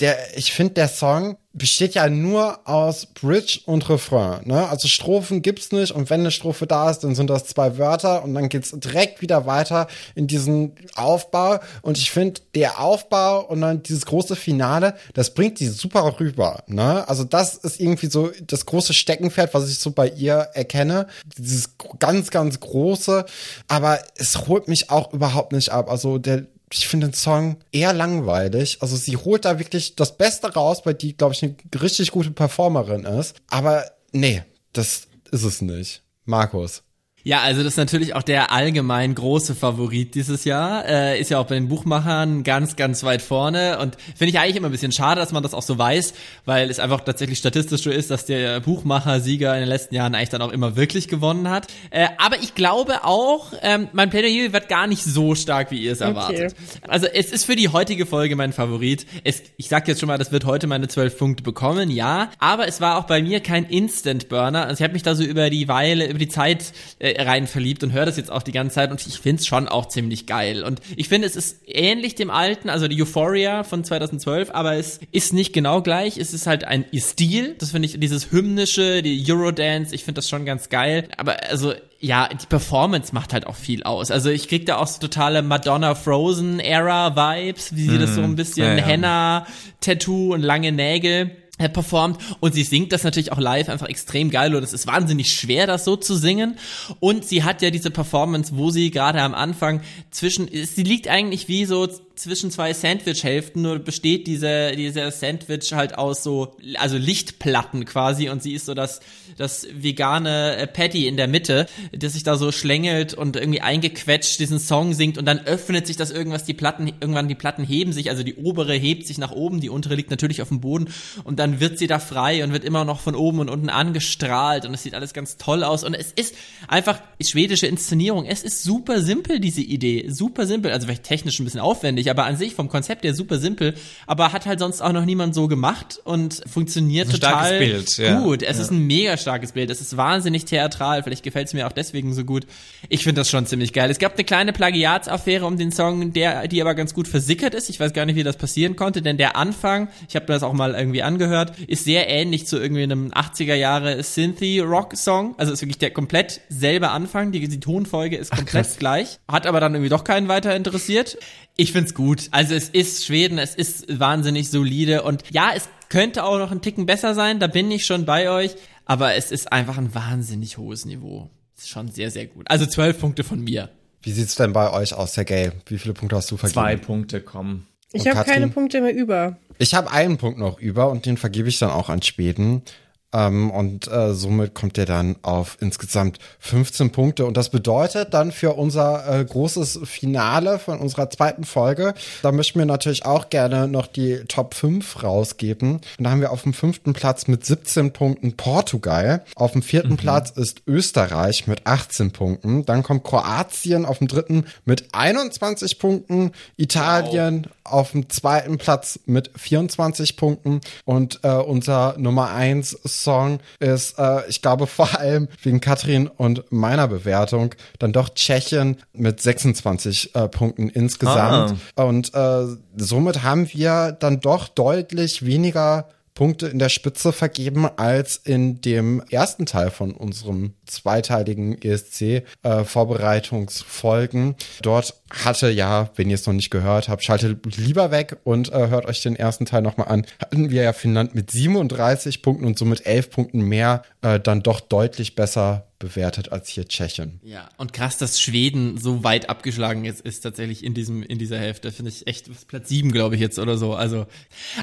Der, ich finde, der Song besteht ja nur aus Bridge und Refrain. Ne? Also Strophen gibt's nicht und wenn eine Strophe da ist, dann sind das zwei Wörter und dann geht's direkt wieder weiter in diesen Aufbau. Und ich finde, der Aufbau und dann dieses große Finale, das bringt die super rüber. Ne? Also das ist irgendwie so das große Steckenpferd, was ich so bei ihr erkenne. Dieses ganz, ganz große. Aber es holt mich auch überhaupt nicht ab. Also der ich finde den Song eher langweilig. Also sie holt da wirklich das Beste raus, weil die, glaube ich, eine richtig gute Performerin ist. Aber nee, das ist es nicht. Markus. Ja, also das ist natürlich auch der allgemein große Favorit dieses Jahr. Äh, ist ja auch bei den Buchmachern ganz, ganz weit vorne. Und finde ich eigentlich immer ein bisschen schade, dass man das auch so weiß, weil es einfach tatsächlich statistisch so ist, dass der Buchmacher-Sieger in den letzten Jahren eigentlich dann auch immer wirklich gewonnen hat. Äh, aber ich glaube auch, ähm, mein Plädoyer wird gar nicht so stark, wie ihr es erwartet. Okay. Also es ist für die heutige Folge mein Favorit. Es, ich sag jetzt schon mal, das wird heute meine zwölf Punkte bekommen, ja. Aber es war auch bei mir kein Instant-Burner. Also ich habe mich da so über die Weile, über die Zeit äh, rein verliebt und höre das jetzt auch die ganze Zeit und ich finde es schon auch ziemlich geil. Und ich finde, es ist ähnlich dem alten, also die Euphoria von 2012, aber es ist nicht genau gleich. Es ist halt ein Stil. Das finde ich, dieses hymnische, die Eurodance, ich finde das schon ganz geil. Aber also ja, die Performance macht halt auch viel aus. Also ich krieg da auch so totale Madonna Frozen Era Vibes, wie sie das so ein bisschen ja, ja. Henna Tattoo und lange Nägel performt. Und sie singt das natürlich auch live einfach extrem geil. Und es ist wahnsinnig schwer das so zu singen. Und sie hat ja diese Performance, wo sie gerade am Anfang zwischen sie liegt eigentlich wie so zwischen zwei Sandwich-Hälften, nur besteht diese, dieser Sandwich halt aus so, also Lichtplatten quasi und sie ist so das, das vegane äh, Patty in der Mitte, das sich da so schlängelt und irgendwie eingequetscht diesen Song singt und dann öffnet sich das irgendwas, die Platten, irgendwann die Platten heben sich, also die obere hebt sich nach oben, die untere liegt natürlich auf dem Boden und dann wird sie da frei und wird immer noch von oben und unten angestrahlt und es sieht alles ganz toll aus und es ist einfach schwedische Inszenierung, es ist super simpel, diese Idee, super simpel, also vielleicht technisch ein bisschen aufwendig, aber an sich vom Konzept her super simpel, aber hat halt sonst auch noch niemand so gemacht und funktioniert total Bild, ja. gut. Es ist ein mega starkes Bild, es ist wahnsinnig theatral, vielleicht gefällt es mir auch deswegen so gut. Ich finde das schon ziemlich geil. Es gab eine kleine Plagiatsaffäre um den Song, der die aber ganz gut versickert ist. Ich weiß gar nicht, wie das passieren konnte, denn der Anfang, ich habe mir das auch mal irgendwie angehört, ist sehr ähnlich zu irgendwie einem 80er Jahre Synthy Rock Song, also ist wirklich der komplett selbe Anfang, die, die Tonfolge ist komplett krass. gleich, hat aber dann irgendwie doch keinen weiter interessiert. Ich find's gut. Also es ist Schweden, es ist wahnsinnig solide und ja, es könnte auch noch ein Ticken besser sein, da bin ich schon bei euch, aber es ist einfach ein wahnsinnig hohes Niveau. Ist schon sehr, sehr gut. Also zwölf Punkte von mir. Wie sieht's denn bei euch aus, Sergej? Wie viele Punkte hast du vergeben? Zwei Punkte kommen. Ich habe keine Punkte mehr über. Ich habe einen Punkt noch über und den vergebe ich dann auch an Schweden. Ähm, und äh, somit kommt er dann auf insgesamt 15 Punkte. Und das bedeutet dann für unser äh, großes Finale von unserer zweiten Folge, da möchten wir natürlich auch gerne noch die Top 5 rausgeben. Und da haben wir auf dem fünften Platz mit 17 Punkten Portugal. Auf dem vierten Platz ist Österreich mit 18 Punkten. Dann kommt Kroatien auf dem dritten mit 21 Punkten. Italien auf dem zweiten Platz mit 24 Punkten. Und äh, unser Nummer 1 Song ist, äh, ich glaube vor allem wegen Katrin und meiner Bewertung, dann doch Tschechien mit 26 äh, Punkten insgesamt. Und äh, somit haben wir dann doch deutlich weniger Punkte in der Spitze vergeben als in dem ersten Teil von unserem zweiteiligen ESC äh. Dort hatte ja, wenn ihr es noch nicht gehört habt, schaltet lieber weg und äh, hört euch den ersten Teil nochmal an. Hatten wir ja Finnland mit 37 Punkten und somit 11 Punkten mehr äh, dann doch deutlich besser bewertet als hier Tschechien. Ja, und krass, dass Schweden so weit abgeschlagen ist, ist tatsächlich in diesem, in dieser Hälfte. Finde ich echt Platz sieben, glaube ich, jetzt oder so. Also.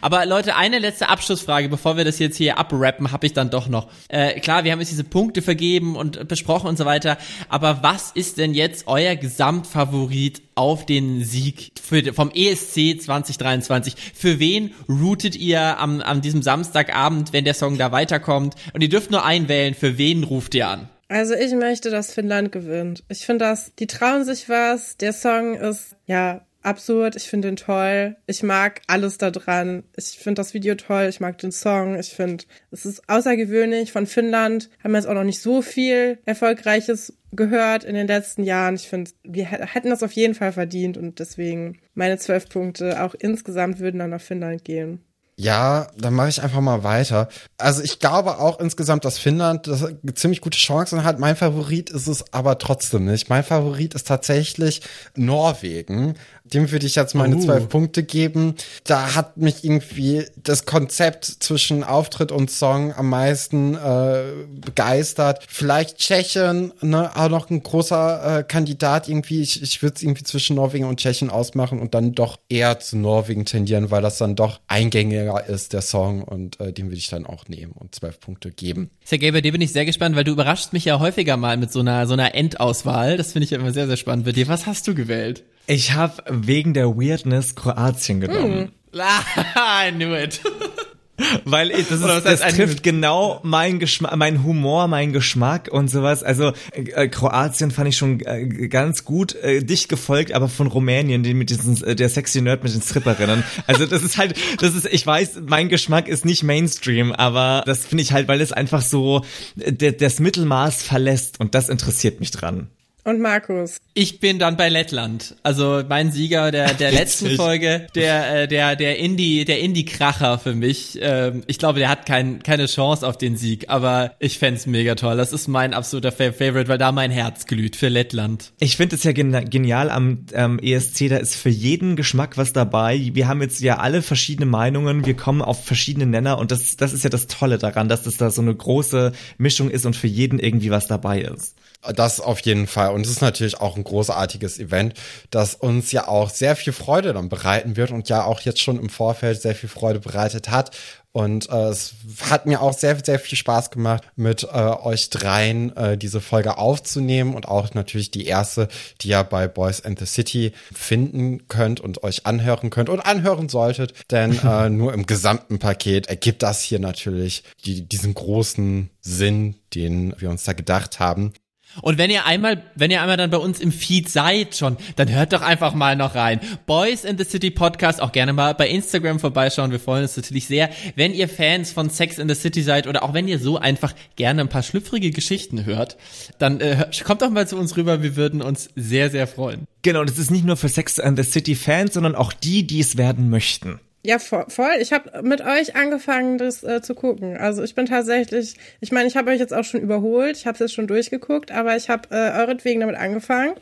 Aber Leute, eine letzte Abschlussfrage, bevor wir das jetzt hier abrappen, habe ich dann doch noch. Äh, klar, wir haben jetzt diese Punkte vergeben und besprochen und so weiter. Aber was ist denn jetzt euer Gesamtfavorit auf den Sieg für, vom ESC 2023? Für wen routet ihr am, an diesem Samstagabend, wenn der Song da weiterkommt? Und ihr dürft nur einwählen, für wen ruft ihr an? Also ich möchte, dass Finnland gewinnt. Ich finde das, die trauen sich was. Der Song ist, ja, absurd. Ich finde ihn toll. Ich mag alles da dran. Ich finde das Video toll. Ich mag den Song. Ich finde, es ist außergewöhnlich. Von Finnland haben wir jetzt auch noch nicht so viel Erfolgreiches gehört in den letzten Jahren. Ich finde, wir hätten das auf jeden Fall verdient und deswegen meine zwölf Punkte auch insgesamt würden dann nach Finnland gehen. Ja, dann mache ich einfach mal weiter. Also ich glaube auch insgesamt, dass Finnland das ziemlich gute Chancen hat. Mein Favorit ist es aber trotzdem nicht. Mein Favorit ist tatsächlich Norwegen. Dem würde ich jetzt meine Oh. zwölf Punkte geben. Da hat mich irgendwie das Konzept zwischen Auftritt und Song am meisten äh, begeistert. Vielleicht Tschechien, ne, auch noch ein großer äh, Kandidat irgendwie. Ich, ich würde es irgendwie zwischen Norwegen und Tschechien ausmachen und dann doch eher zu Norwegen tendieren, weil das dann doch eingängiger ist, der Song. Und äh, den würde ich dann auch nehmen und zwölf Punkte geben. Sergej, bei dir bin ich sehr gespannt, weil du überraschst mich ja häufiger mal mit so einer, so einer Endauswahl. Das finde ich ja immer sehr, sehr spannend bei dir. Was hast du gewählt? Ich habe wegen der Weirdness Kroatien genommen. I knew it. Weil ich, das, ist, das heißt trifft genau mein Geschmack, mein Humor, mein Geschmack und sowas. Also äh, Kroatien fand ich schon äh, ganz gut äh, dicht gefolgt, aber von Rumänien, den mit diesen äh, der sexy Nerd mit den Stripperinnen. Also das ist halt, das ist, ich weiß, mein Geschmack ist nicht Mainstream, aber das finde ich halt, weil es einfach so äh, das Mittelmaß verlässt und das interessiert mich dran. Und Markus. Ich bin dann bei Lettland. Also mein Sieger der, der letzten. Folge, der, äh, der, der Indie, der Indie-Kracher für mich. Ähm, ich glaube, der hat kein, keine Chance auf den Sieg, aber ich fänd's mega toll. Das ist mein absoluter Fa- Favorite, weil da mein Herz glüht für Lettland. Ich finde es ja gen genial am ähm, ESC, da ist für jeden Geschmack was dabei. Wir haben jetzt ja alle verschiedene Meinungen, wir kommen auf verschiedene Nenner und das, das ist ja das Tolle daran, dass das da so eine große Mischung ist und für jeden irgendwie was dabei ist. Das auf jeden Fall. Und es ist natürlich auch ein großartiges Event, das uns ja auch sehr viel Freude dann bereiten wird und ja auch jetzt schon im Vorfeld sehr viel Freude bereitet hat. Und äh, es hat mir auch sehr, sehr viel Spaß gemacht, mit äh, euch dreien äh, diese Folge aufzunehmen und auch natürlich die erste, die ihr bei Boys and the City finden könnt und euch anhören könnt und anhören solltet. Denn äh, nur im gesamten Paket ergibt das hier natürlich die, diesen großen Sinn, den wir uns da gedacht haben. Und wenn ihr einmal, wenn ihr einmal dann bei uns im Feed seid schon, dann hört doch einfach mal noch rein. Boys in the City Podcast, auch gerne mal bei Instagram vorbeischauen. Wir freuen uns natürlich sehr, wenn ihr Fans von Sex in the City seid oder auch wenn ihr so einfach gerne ein paar schlüpfrige Geschichten hört, dann äh, kommt doch mal zu uns rüber. Wir würden uns sehr, sehr freuen. Genau, das ist nicht nur für Sex and the City Fans, sondern auch die, die es werden möchten. Ja, vo- voll. Ich habe mit euch angefangen, das äh, zu gucken. Also ich bin tatsächlich, ich meine, ich habe euch jetzt auch schon überholt, ich habe es jetzt schon durchgeguckt, aber ich habe äh, euretwegen damit angefangen.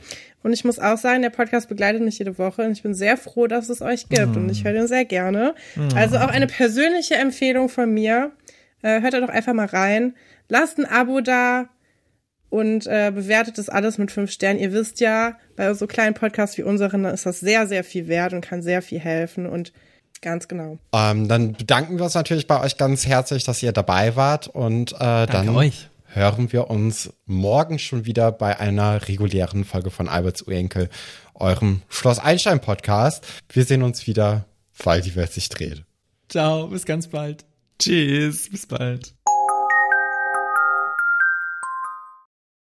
Und ich muss auch sagen, der Podcast begleitet mich jede Woche und ich bin sehr froh, dass es euch gibt und ich höre den sehr gerne. Also auch eine persönliche Empfehlung von mir. Äh, hört da doch einfach mal rein. Lasst ein Abo da und äh, bewertet das alles mit fünf Sternen. Ihr wisst ja, bei so kleinen Podcasts wie unseren ist das sehr, sehr viel wert und kann sehr viel helfen und ganz genau. Ähm, dann bedanken wir uns natürlich bei euch ganz herzlich, dass ihr dabei wart und äh, dann euch. hören wir uns morgen schon wieder bei einer regulären Folge von Alberts Urenkel, eurem Schloss Einstein Podcast. Wir sehen uns wieder, weil die Welt sich dreht. Ciao, bis ganz bald. Tschüss, bis bald.